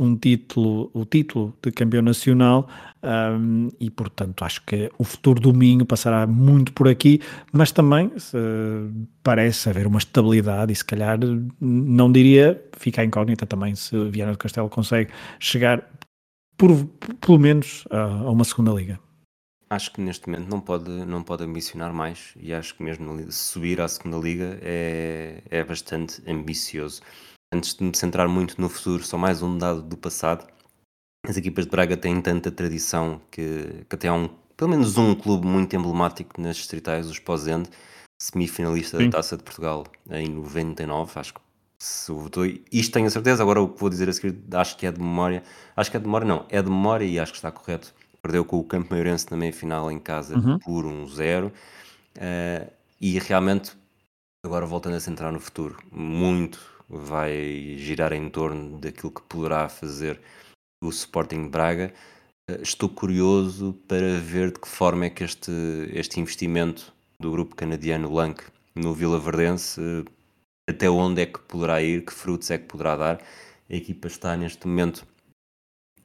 um título, o título de campeão nacional um, e portanto acho que o futuro do Minho passará muito por aqui, mas também se, parece haver uma estabilidade e se calhar não diria, fica incógnita também se Viana do Castelo consegue chegar por, pelo menos a, a uma segunda liga. Acho que neste momento não pode, não pode ambicionar mais e acho que mesmo subir à segunda liga é, é bastante ambicioso antes de me centrar muito no futuro, só mais um dado do passado. As equipas de Braga têm tanta tradição que, que até há um, pelo menos um clube muito emblemático nas distritais, os Pozende, semifinalista Sim. da Taça de Portugal em 99, acho que se votou, isto tenho a certeza, agora o que vou dizer a seguir acho que é de memória, acho que é de memória não, é de memória e acho que está correto, perdeu com o Campo Maiorense na meia-final em casa uhum. por 1-0 um uh, e realmente, agora voltando a centrar no futuro, muito vai girar em torno daquilo que poderá fazer o Sporting Braga. Eh, estou curioso para ver de que forma é que este, este investimento do grupo canadiano Lank no Vila Verdense, eh, até onde é que poderá ir, que frutos é que poderá dar. A equipa está neste momento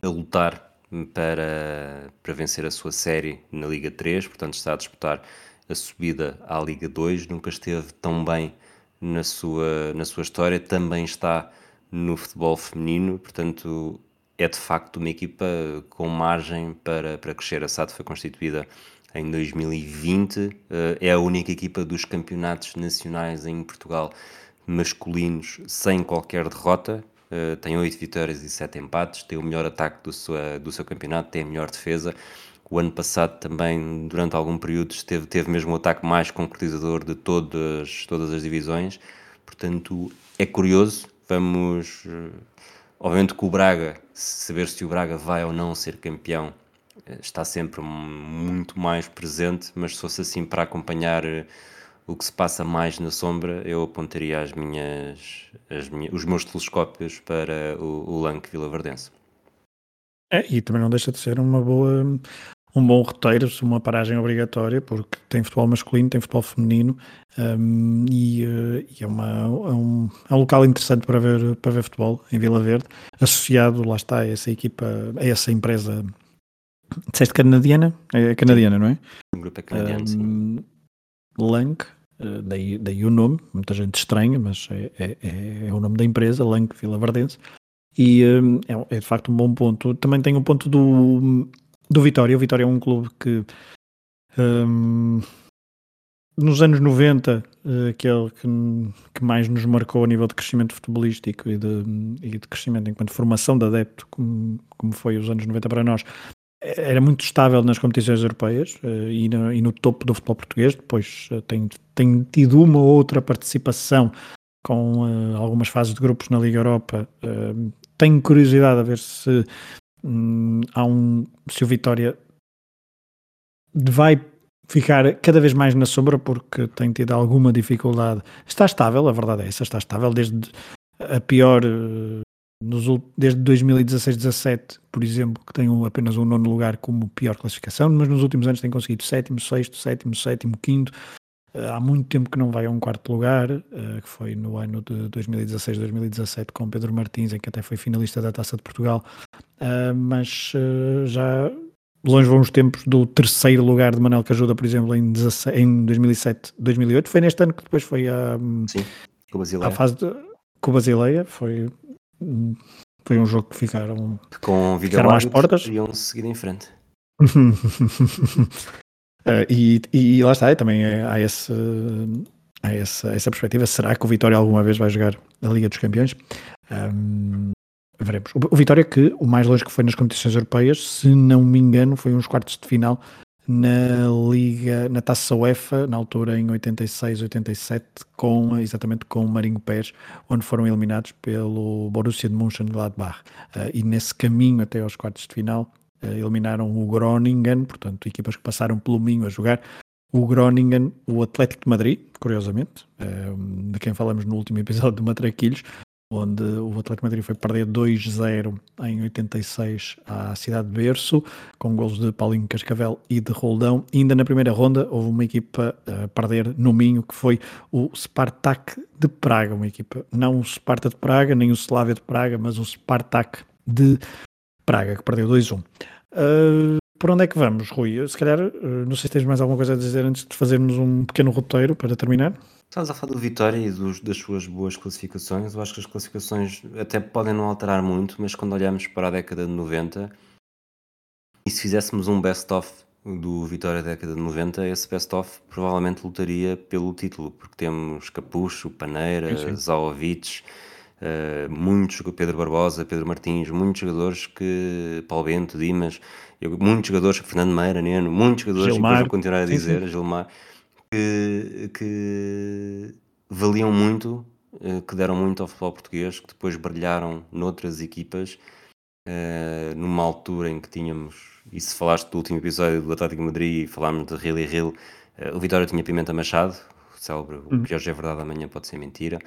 a lutar para, para vencer a sua série na Liga 3, portanto está a disputar a subida à Liga 2, nunca esteve tão bem na sua, na sua história, também está no futebol feminino, portanto é de facto uma equipa com margem para, para crescer. A SAD foi constituída em 2020, eh, é a única equipa dos campeonatos nacionais em Portugal masculinos sem qualquer derrota, eh, tem 8 vitórias e 7 empates, tem o melhor ataque do seu, do seu campeonato, tem a melhor defesa. O ano passado também, durante algum período, teve, teve mesmo o ataque mais concretizador de todas, todas as divisões. Portanto, é curioso. Vamos. Eh, obviamente que o Braga, saber se o Braga vai ou não ser campeão, eh, está sempre muito mais presente, mas se fosse assim para acompanhar eh, o que se passa mais na sombra, eu apontaria as minhas, as minhas, os meus telescópios para o, o Lanque Vila. É, e também não deixa de ser uma boa, um bom roteiro, uma paragem obrigatória, porque tem futebol masculino, tem futebol feminino um, e, uh, e, é, uma, é, um, é um local interessante para ver, para ver futebol em Vila Verde, associado, lá está, a essa equipa, a essa empresa. Disseste canadiana? É canadiana, não é? O grupo é canadiano, um, sim. Lank, uh, daí, daí o nome, muita gente estranha, mas é, é, é, é o nome da empresa, Lank Vila Verdense. E um, é, é, de facto um bom ponto. Também tem um ponto do, do Vitória. O Vitória é um clube que um, nos anos 90, uh, aquele que, que, mais nos marcou a nível de crescimento futebolístico e de, e de crescimento enquanto formação de adepto, como, como foi os anos 90 para nós, era muito estável nas competições europeias uh, e, no, e, no, topo do futebol português. Depois tem, tem tido uma ou outra participação com uh, algumas fases de grupos na Liga Europa. tenho curiosidade a ver se hum, há um se o Vitória vai ficar cada vez mais na sombra porque tem tido alguma dificuldade. Está estável, a verdade é essa, está estável desde a pior nos, desde 2016-17, por exemplo, que tem um, apenas um nono lugar como pior classificação, mas nos últimos anos tem conseguido sétimo, sexto, sétimo, sétimo, quinto. Uh, há muito tempo que não vai a um quarto lugar, uh, que foi no ano de 2016-2017 com Pedro Martins, em que até foi finalista da Taça de Portugal, uh, mas já longe vão os tempos do terceiro lugar de Manel Cajuda, por exemplo, em, 16, em 2007-2008. Foi neste ano que depois foi a, Sim, com a fase de, com a Basileia, foi foi um jogo que ficaram, com ficaram às portas. Iam seguir em frente. uh, e, e lá está, também é, há, esse, há essa, essa perspectiva. Será que o Vitória alguma vez vai jogar a Liga dos Campeões? Um, veremos. O, o Vitória, que o mais longe que foi nas competições europeias, se não me engano, foi uns quartos de final na Liga, na Taça UEFA, na altura em 86, 87, com, exatamente com o Marinho Pérez, onde foram eliminados pelo Borussia de Mönchengladbach. Uh, e nesse caminho até aos quartos de final, eliminaram o Groningen, portanto, equipas que passaram pelo Minho a jogar. O Groningen, o Atlético de Madrid, curiosamente, uh, de quem falamos no último episódio do Matraquilhos, onde o Atlético Madrid foi perder 2-0 em 86 à cidade de Berço, com gols de Paulinho Cascavel e de Roldão. E ainda na primeira ronda houve uma equipa a perder no Minho, que foi o Spartak de Praga, uma equipa, não o Sparta de Praga, nem o Slavia de Praga, mas o Spartak de Praga, que perdeu 2-1. Uh, por onde é que vamos, Rui? Se calhar, uh, não sei se tens mais alguma coisa a dizer antes de fazermos um pequeno roteiro para terminar. Estás a falar do Vitória e dos, das suas boas classificações. Eu acho que as classificações até podem não alterar muito, mas quando olhamos para a década de 90 e se fizéssemos um best-of do Vitória da década de 90, esse best-of provavelmente lutaria pelo título, porque temos Capucho, Paneira, Zaovic, uh, muitos, Pedro Barbosa, Pedro Martins, muitos jogadores que. Paulo Bento, Dimas, eu, muitos jogadores, Fernando Meira, Neno, muitos jogadores, Gilmar. que vou continuar a dizer, sim, sim. Gilmar que, que valiam muito, eh, que deram muito ao futebol português, que depois brilharam noutras equipas, uh, numa altura em que tínhamos, e se falaste do último episódio do Atlético de Madrid e falámos de Rio e Rio, uh, o Vitória tinha Pimenta Machado, célebre, uhum. o que hoje é verdade, amanhã pode ser mentira,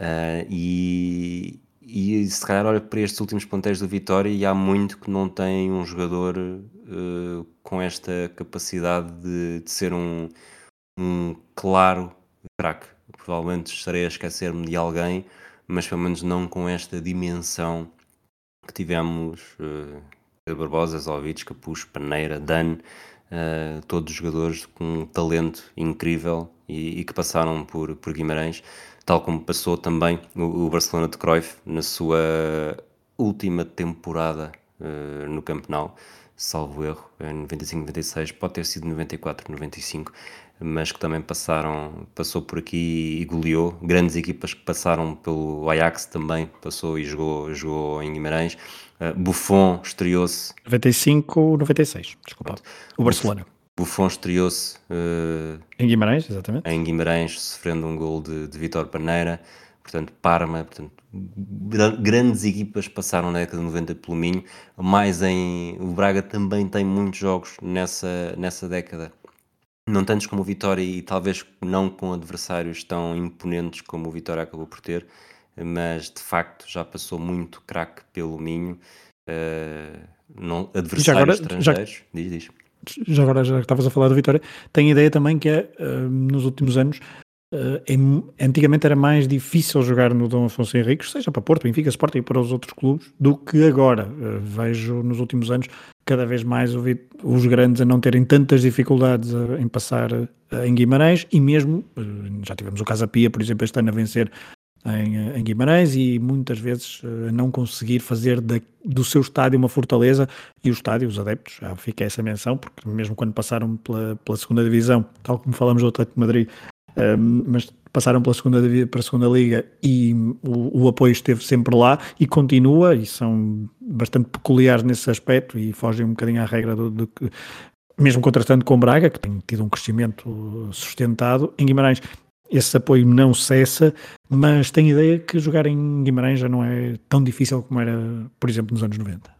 uh, e, e se calhar olha para estes últimos ponteiros do Vitória e há muito que não tem um jogador com esta capacidade de, de ser um um claro craque. Provavelmente estarei a esquecer-me de alguém, mas pelo menos não com esta dimensão que tivemos. Uh, Barbosa, Zovic, Capucho, Paneira, Dan, uh, todos jogadores com um talento incrível e, e, que passaram por, por Guimarães, tal como passou também o, o Barcelona de Cruyff na sua última temporada uh, no Campeonato, salvo erro, em 95-96, pode ter sido 94-95, mas que também passaram, passou por aqui e goleou. Grandes equipas que passaram pelo Ajax também, passou e jogou, jogou em Guimarães. Uh, Buffon estreou-se. 95, 96, desculpa. Pronto. O Barcelona. Buffon estreou-se. Uh, em Guimarães, exatamente. Em Guimarães, sofrendo um gol de, de Vitor Paneira. Portanto, Parma, portanto, grandes equipas passaram na década de 90 pelo Minho. Mais em. O Braga também tem muitos jogos nessa, nessa década não tantos como o Vitória e talvez não com adversários tão imponentes como o Vitória acabou por ter, mas de facto já passou muito craque pelo Minho. uh, não, adversários agora, estrangeiros. Já, diz, diz. Já agora, já que estavas a falar da Vitória, tenho ideia também que é, uh, nos últimos anos, Uh, antigamente era mais difícil jogar no Dom Afonso Henriques, seja para Porto, Benfica, Sporting e para os outros clubes, do que agora. Uh, vejo nos últimos anos cada vez mais os grandes a não terem tantas dificuldades a, em passar em Guimarães e mesmo, uh, já tivemos o Casa Pia, por exemplo, este ano a vencer em, em Guimarães e muitas vezes não conseguir fazer da, do seu estádio uma fortaleza e o estádio, os adeptos, já fica essa menção, porque mesmo quando passaram pela, pela segunda divisão, tal como falamos do Atlético de Madrid, um, mas passaram pela segunda para a segunda liga e o, o, apoio esteve sempre lá e continua e são bastante peculiares nesse aspecto e fogem um bocadinho à regra do, do que mesmo contratando com Braga, que tem tido um crescimento sustentado, em Guimarães esse apoio não cessa, mas tenho ideia que jogar em Guimarães já não é tão difícil como era, por exemplo, nos anos 90.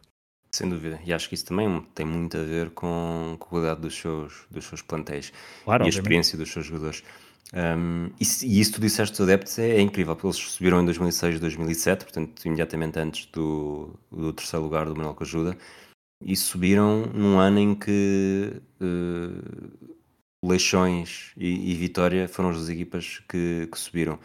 Sem dúvida, e acho que isso também tem muito a ver com, com a qualidade dos seus, dos seus plantéis claro, e a experiência dos seus jogadores. Um, e, e, isso tu disseste dos adeptos é, é, incrível, porque eles subiram em 2006 e 2007, portanto, imediatamente antes do, do terceiro lugar do Manuel Cajuda, e subiram num ano em que uh, Leixões e, e, Vitória foram as equipas que, que, subiram.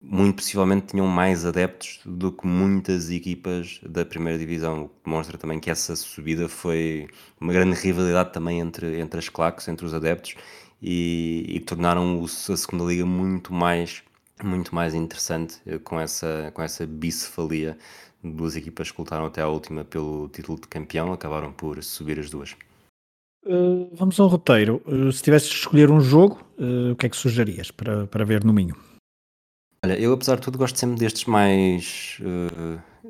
Muito possivelmente tinham mais adeptos do que muitas equipas da primeira divisão, o que demonstra também que essa subida foi uma grande rivalidade também entre, entre as claques, entre os adeptos, e, e tornaram a segunda liga muito mais muito mais interessante eh, com essa com essa bicefalia duas equipas que lutaram até à última pelo título de campeão acabaram por subir as duas uh, vamos ao roteiro uh, se tivesse de escolher um jogo uh, o que é que sugeririas para, para ver no Minho? Olha, eu apesar de tudo gosto sempre destes mais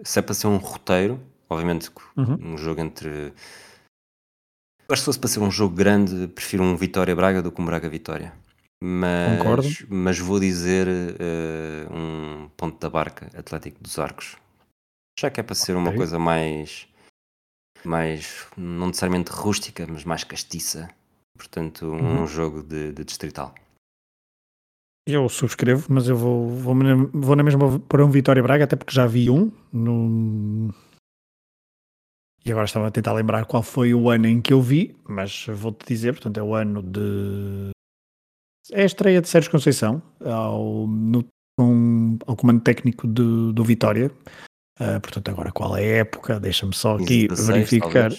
se é para ser um roteiro obviamente uhum. um jogo entre acho que se fosse para ser um jogo grande, prefiro um Vitória-Braga do que um Braga-Vitória. Mas, Concordo. mas vou dizer uh, um ponto da barca Atlético dos Arcos. Já que é para ser okay. uma coisa mais, mais, não necessariamente rústica, mas mais castiça. Portanto, um uhum. jogo de, de, distrital. Eu subscrevo, mas eu vou, vou, vou na mesma para um Vitória Braga, até porque já vi um no, e agora estava a tentar lembrar qual foi o ano em que eu vi, mas vou-te dizer, portanto, é o ano de. É a estreia de Sérgio Conceição ao, no, um, ao comando técnico do, do Vitória. Uh, portanto, agora qual é a época? Deixa-me só aqui 16, verificar.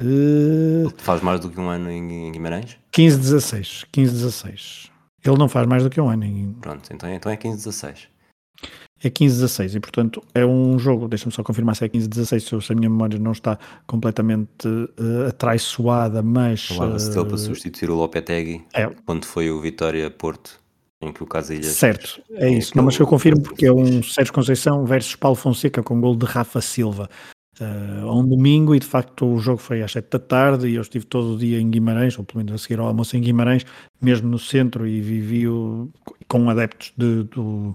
Uh, faz mais do que um ano em, em Guimarães? 15, 16. 15, 16. Ele não faz mais do que um ano em. Pronto, então, então é 15, 16 é 15-16 e portanto é um jogo, deixa-me só confirmar se é 15-16 se a minha memória não está completamente uh, atraiçoada, mas... Falava-se dele para substituir o Lopetegui é. quando foi o Vitória Porto em que o Casilhas... Certo, é isso, não, mas eu confirmo porque é um Sérgio Conceição versus Paulo Fonseca com gol de Rafa Silva uh, um domingo e de facto o jogo foi às 7 da tarde e eu estive todo o dia em Guimarães, ou pelo menos a seguir ao almoço em Guimarães, mesmo no centro e vivi o, com adeptos de, do,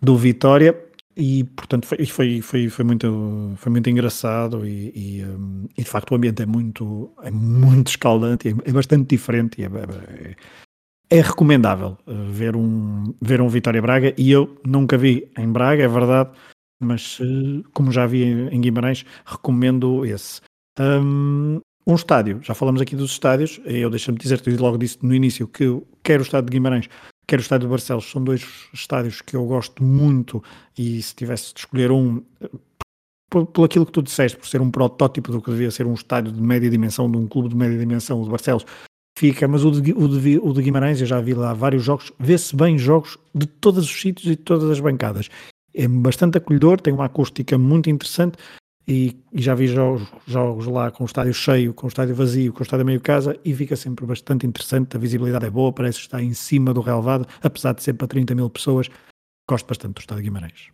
do Vitória e portanto foi, foi, foi, foi, muito, foi muito engraçado e, e, um, e, de facto o ambiente é muito, é muito escaldante, é, é bastante diferente é, é, é recomendável uh, ver, um, ver um Vitória Braga e eu nunca vi em Braga, é verdade, mas uh, como já vi em, Guimarães, recomendo esse. Um, um estádio, já falamos aqui dos estádios, eu deixa-me dizer, logo disse no início que eu quero o estádio de Guimarães quer o estádio de Barcelos, são dois estádios que eu gosto muito e se tivesse de escolher um, por aquilo que tu disseste, por ser um protótipo do que devia ser um estádio de média dimensão, de um clube de média dimensão, o de Barcelos, fica, mas o de, o de, o de Guimarães, eu já vi lá vários jogos, vê-se bem jogos de todos os sítios e de todas as bancadas. É bastante acolhedor, tem uma acústica muito interessante e, e, já vi jogos, jogos lá com o estádio cheio, com o estádio vazio, com o estádio meio casa e fica sempre bastante interessante, a visibilidade é boa, parece estar em cima do relevado, apesar de ser para 30 mil pessoas, gosto bastante do estádio Guimarães.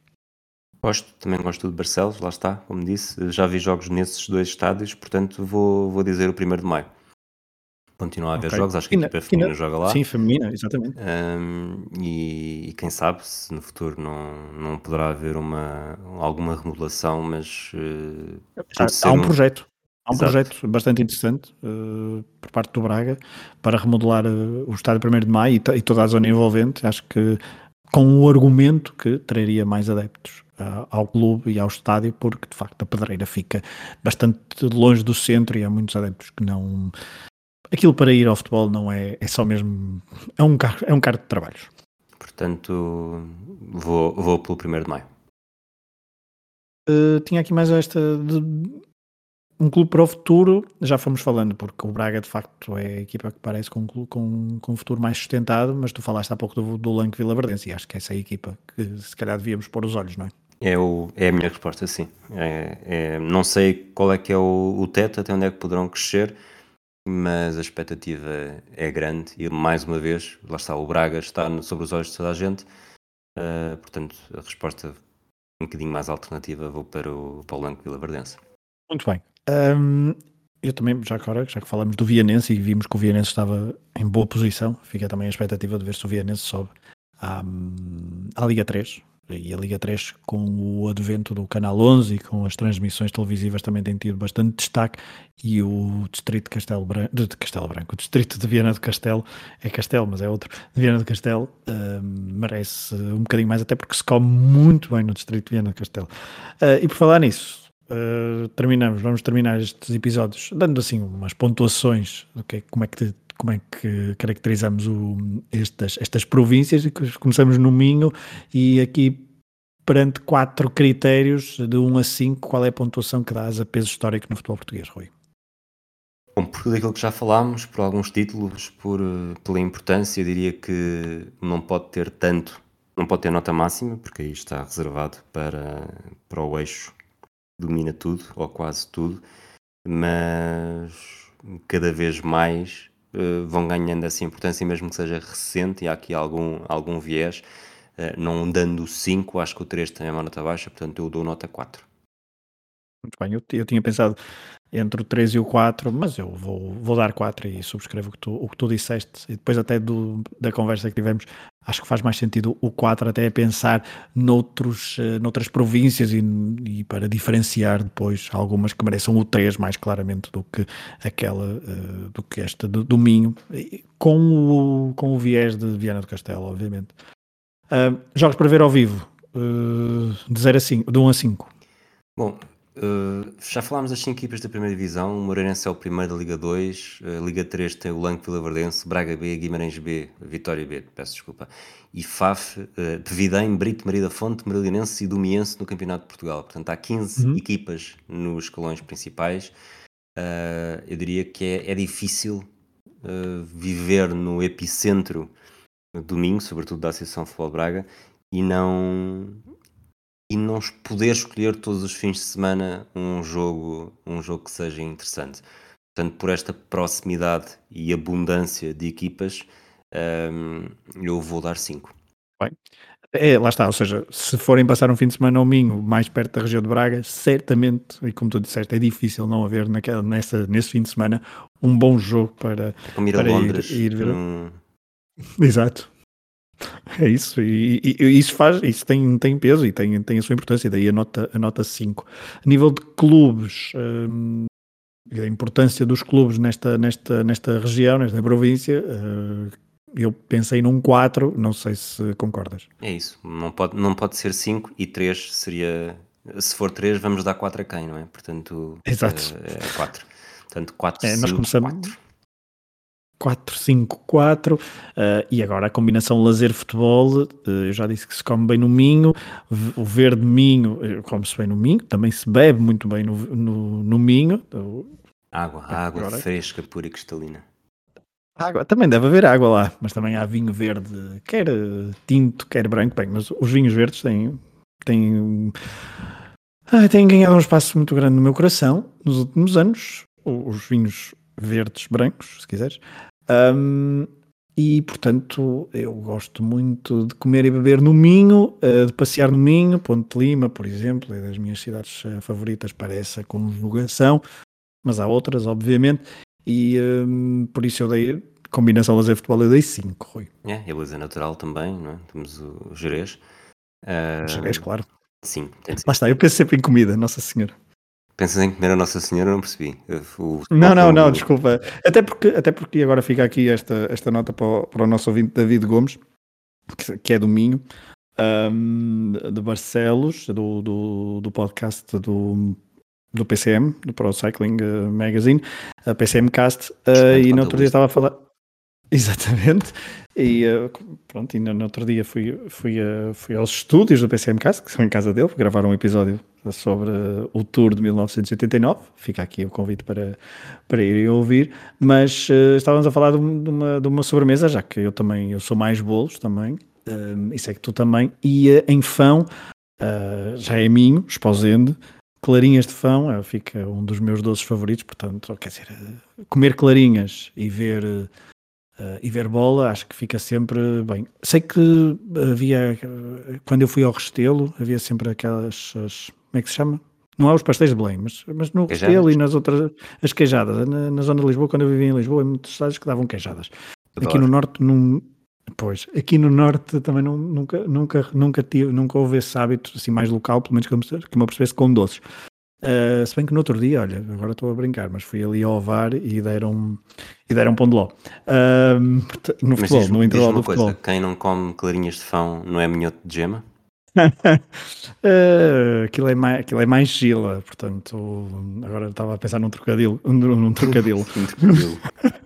Gosto, também gosto de Barcelos, lá está, como disse, já vi jogos nesses dois estádios, portanto vou, vou dizer o 1 de maio. Continua a haver okay. jogos, acho que a equipa feminina joga lá. Sim, feminina, exatamente. Um, e, e, quem sabe se no futuro não, não poderá haver uma, alguma remodelação, mas. Uh, há, um, um projeto. Há um Exato. projeto bastante interessante uh, por parte do Braga para remodelar uh, o estádio 1 de Maio e, e, toda a zona envolvente. Acho que com o argumento que traria mais adeptos ao clube e ao estádio, porque de facto a Pedreira fica bastante longe do centro e há muitos adeptos que não. Aquilo para ir ao futebol não é, é só mesmo. É um carro, é um carro de trabalhos. Portanto, vou, vou pelo 1 de maio. Uh, tinha aqui mais esta de um clube para o futuro, já fomos falando, porque o Braga de facto é a equipa que parece com, com, com um futuro mais sustentado, mas tu falaste há pouco do, do Lanque Vila Verdense e acho que essa é a equipa que se calhar devíamos pôr os olhos, não é? É, o, é a minha resposta, sim. É, é, não sei qual é que é o, o teto, até onde é que poderão crescer, mas a expectativa é grande e mais uma vez, lá está, o Braga está sobre os olhos de toda a gente, uh, portanto a resposta um bocadinho mais alternativa vou para o, para o Lanque Vila Verdense. Muito bem. Um, eu também, já agora, já que falamos do Vianense e vimos que o Vianense estava em boa posição, fica também a expectativa de ver se o Vianense sobe à, à Liga 3. E a Liga 3, com o advento do Canal 11 e com as transmissões televisivas, também tem tido bastante destaque. E o Distrito de Castelo Branco, de Castelo Branco, o Distrito de Viana do Castelo, é Castelo, mas é outro, de Viana do Castelo, merece um bocadinho mais, até porque se come muito bem no Distrito de Viana do Castelo. Uh, e por falar nisso, uh, terminamos, vamos terminar estes episódios dando assim umas pontuações do que, como é que como é que caracterizamos o, estas, estas províncias e começamos no Minho e aqui perante quatro critérios de 1 a 5, qual é a pontuação que dás a peso histórico no futebol português, Rui? Bom, por tudo aquilo que já falámos, por alguns títulos, por, pela importância, diria que não pode ter tanto, não pode ter nota máxima, porque aí está reservado para, para o eixo domina tudo, ou quase tudo, mas cada vez mais uh, vão ganhando essa importância, mesmo que seja recente, e há aqui algum, algum viés, uh, não dando 5, acho que o 3 tem uma nota baixa, portanto eu dou nota 4. Muito bem, eu, eu tinha pensado entre o 3 e o 4, mas eu vou, vou dar 4 e subscrevo o que tu, o que tu disseste. E depois, até do, da conversa que tivemos, acho que faz mais sentido o 4 até a pensar noutros, uh, noutras províncias e, e, para diferenciar depois algumas que mereçam o 3 mais claramente do que aquela, uh, do que esta do, do Minho, com o, com o viés de Viana do Castelo, obviamente. Uh, jogos para ver ao vivo, de, 0 a 5, de 1 a 5. Bom, Uh, já falámos das 5 equipas da primeira divisão. O Moreirense é o primeiro da Liga 2. Uh, Liga 3 tem o Lanque Vila Verdense, Braga B, Guimarães B, Vitória B, peço desculpa. E FAF, uh, Brito, Maria da Fonte, Marilinense e Domiense no Campeonato de Portugal. Portanto, há 15 uhum. equipas nos escalões principais. Uh, eu diria que é, é difícil viver no epicentro domingo, sobretudo da Associação Futebol Braga, e não e não poder escolher todos os fins de semana um jogo, um jogo que seja interessante. Portanto, por esta proximidade e abundância de equipas, um, eu vou dar 5. Bem, é, lá está, ou seja, se forem passar um fim de semana ao Minho, mais perto da região de Braga, certamente, e como tu disseste, é difícil não haver naquela, nessa, nesse fim de semana um bom jogo para, é ir, para Londres, ir, ir ver. Hum... Exato. É isso, e, e, e, isso faz, isso tem, tem peso e tem, tem a sua importância, daí a nota, a nota 5. A nível de clubes, hum, a importância dos clubes nesta, nesta, nesta região, nesta província, uh, eu pensei num 4, não sei se concordas. É isso, não pode, não pode ser 5 e 3 seria, se for 3 vamos dar 4 a quem, não é? Portanto, Exato. é 4. Portanto, 4, é, 5, nós começamos... 4. 4-5-4 uh, e agora a combinação lazer-futebol, uh, eu já disse que se come bem no Minho, o verde Minho uh, come-se bem no Minho, também se bebe muito bem no, no, no Minho. água, água agora... fresca, pura e cristalina. Água, também deve haver água lá, mas também há vinho verde, quer tinto, quer branco, bem, mas os vinhos verdes têm, têm, têm ganhado um espaço muito grande no meu coração nos últimos anos, os vinhos verdes, brancos, se quiseres, um, e portanto eu gosto muito de comer e beber no Minho, uh, de passear no Minho, Ponte de Lima, por exemplo, é das minhas cidades uh, favoritas para essa conjugação, mas há outras, obviamente, e um, por isso eu dei combinação lazer futebol, eu dei 5, Rui. É, e a beleza natural também, não é? Temos o Jerez. Uh, Jerez, claro. Sim, tem Lá está, eu penso sempre em comida, Nossa Senhora. Pensas em comer a Nossa Senhora? Não percebi. O, não, não, não, desculpa. Até porque, até porque agora fica aqui esta, esta nota para o, para o nosso ouvinte David Gomes, que, que é do Minho. um, de Barcelos, do, do, do podcast do, do PCM, do Pro Cycling uh, Magazine, a PCM Cast, uh, e no outro dia estava a falar. Exatamente. E uh, pronto, e no, outro dia fui, fui, uh, fui aos estúdios do PCMcast, que são em casa dele, gravar um episódio sobre uh, o Tour de 1989. Fica aqui o convite para, para irem ouvir. Mas estávamos a falar de uma, de uma sobremesa, já que eu também eu sou mais bolos também, uh, é que tu também. E em fão, já é minho, esposende. Clarinhas de fão fica um dos meus doces favoritos, portanto, quer dizer, comer clarinhas e ver Uh, e ver bola, acho que fica sempre bem. Sei que havia, quando eu fui ao Restelo, havia sempre aquelas, as, como é que se chama? Não há os pastéis de Belém, mas, mas no queijadas. Restelo e nas outras, as queijadas. Na, na, zona de Lisboa, quando eu vivia em Lisboa, há muitos estados que davam queijadas. Adoro. Aqui no Norte, num, pois, aqui no Norte também não, nunca, nunca, nunca, tive, nunca houve esse hábito assim mais local, pelo menos que eu, que eu me apercebesse com doces. Uh, se bem que no outro dia, olha, agora estou a brincar, mas fui ali ao VAR e deram, e deram pão de ló. Uh, no mas futebol, diz, no intervalo do coisa, futebol. Quem não come clarinhas de fão não é minhoto de gema? uh, aquilo, é mais, aquilo é mais gila, portanto, agora estava a pensar num trocadilho. Num, trocadilho. um trocadilho.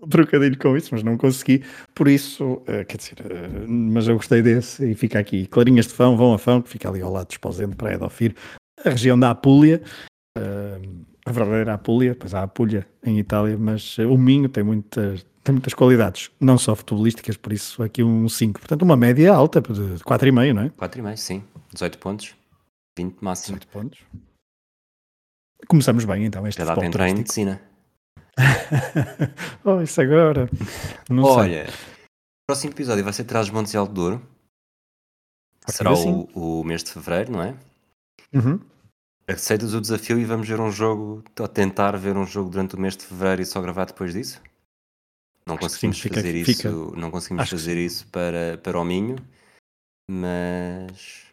um trocadilho com isso, mas não consegui. Por isso, uh, quer dizer, uh, mas eu gostei desse e fica aqui. Clarinhas de fão, vão a fão, que fica ali ao lado de Esposende, Praia Ofir a região da Apulia, uh, a verdadeira Apulia, pois há Apulia em Itália, mas o Minho tem muitas, tem muitas qualidades, não só futebolísticas, por isso aqui um 5. Portanto, uma média alta de 4,5, não é? 4,5, sim. 18 pontos, 20 máximo. 18 pontos. Começamos bem então este Já dá para entrar em medicina. oh, isso agora. Não Olha, sei. o próximo episódio vai ser Traz Montes Alto Douro. Será o, o mês de fevereiro, não é? Uhum. Aceitas o desafio e vamos ver um jogo, ou tentar ver um jogo durante o mês de fevereiro e só gravar depois disso? Não Acho conseguimos sim, fazer fica, isso, não conseguimos Acho fazer isso para, para o Minho, mas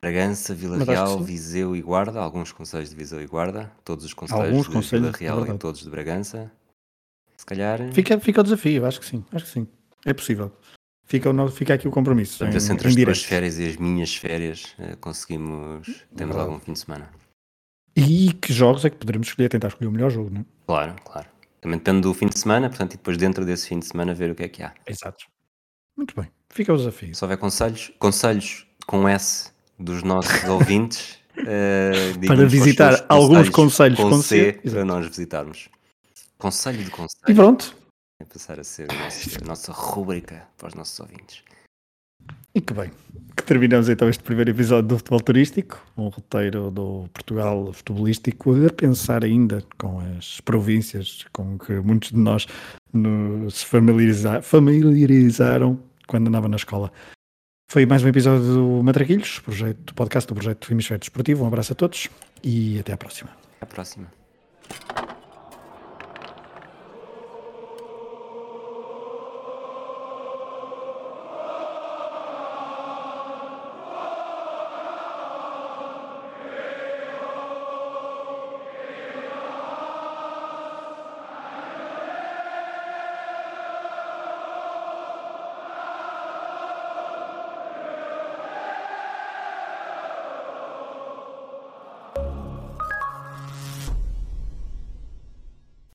Bragança, Vila mas Real, Viseu e Guarda, alguns conselhos de Viseu e Guarda, todos os conselhos alguns de conselhos, Vila Real é e todos de Bragança. Se calhar. Fica, fica o desafio, acho que sim, acho que sim. É possível. Fica, o, fica aqui o compromisso. Portanto, em, entre as direto. tuas férias e as minhas férias, uh, conseguimos. Temos algum fim de semana. E que jogos é que poderemos escolher? Tentar escolher o melhor jogo, não é? Claro, claro. Também depende do fim de semana, portanto, e depois dentro desse fim de semana ver o que é que há. Exato. Muito bem. Fica o desafio. Se houver conselhos, conselhos com S dos nossos ouvintes. Uh, para visitar alguns conselhos com C, C para nós visitarmos. Conselho de conselho. E pronto. Passar a ser a nossa, a nossa rúbrica para os nossos ouvintes. E que bem, que terminamos então este primeiro episódio do Futebol Turístico, um roteiro do Portugal futebolístico, a pensar ainda com as províncias com que muitos de nós nos familiariza familiarizaram quando andava na escola. Foi mais um episódio do Matraquilhos, projeto, podcast do projeto Hemisfério Desportivo. Um abraço a todos e até à próxima. Até à próxima.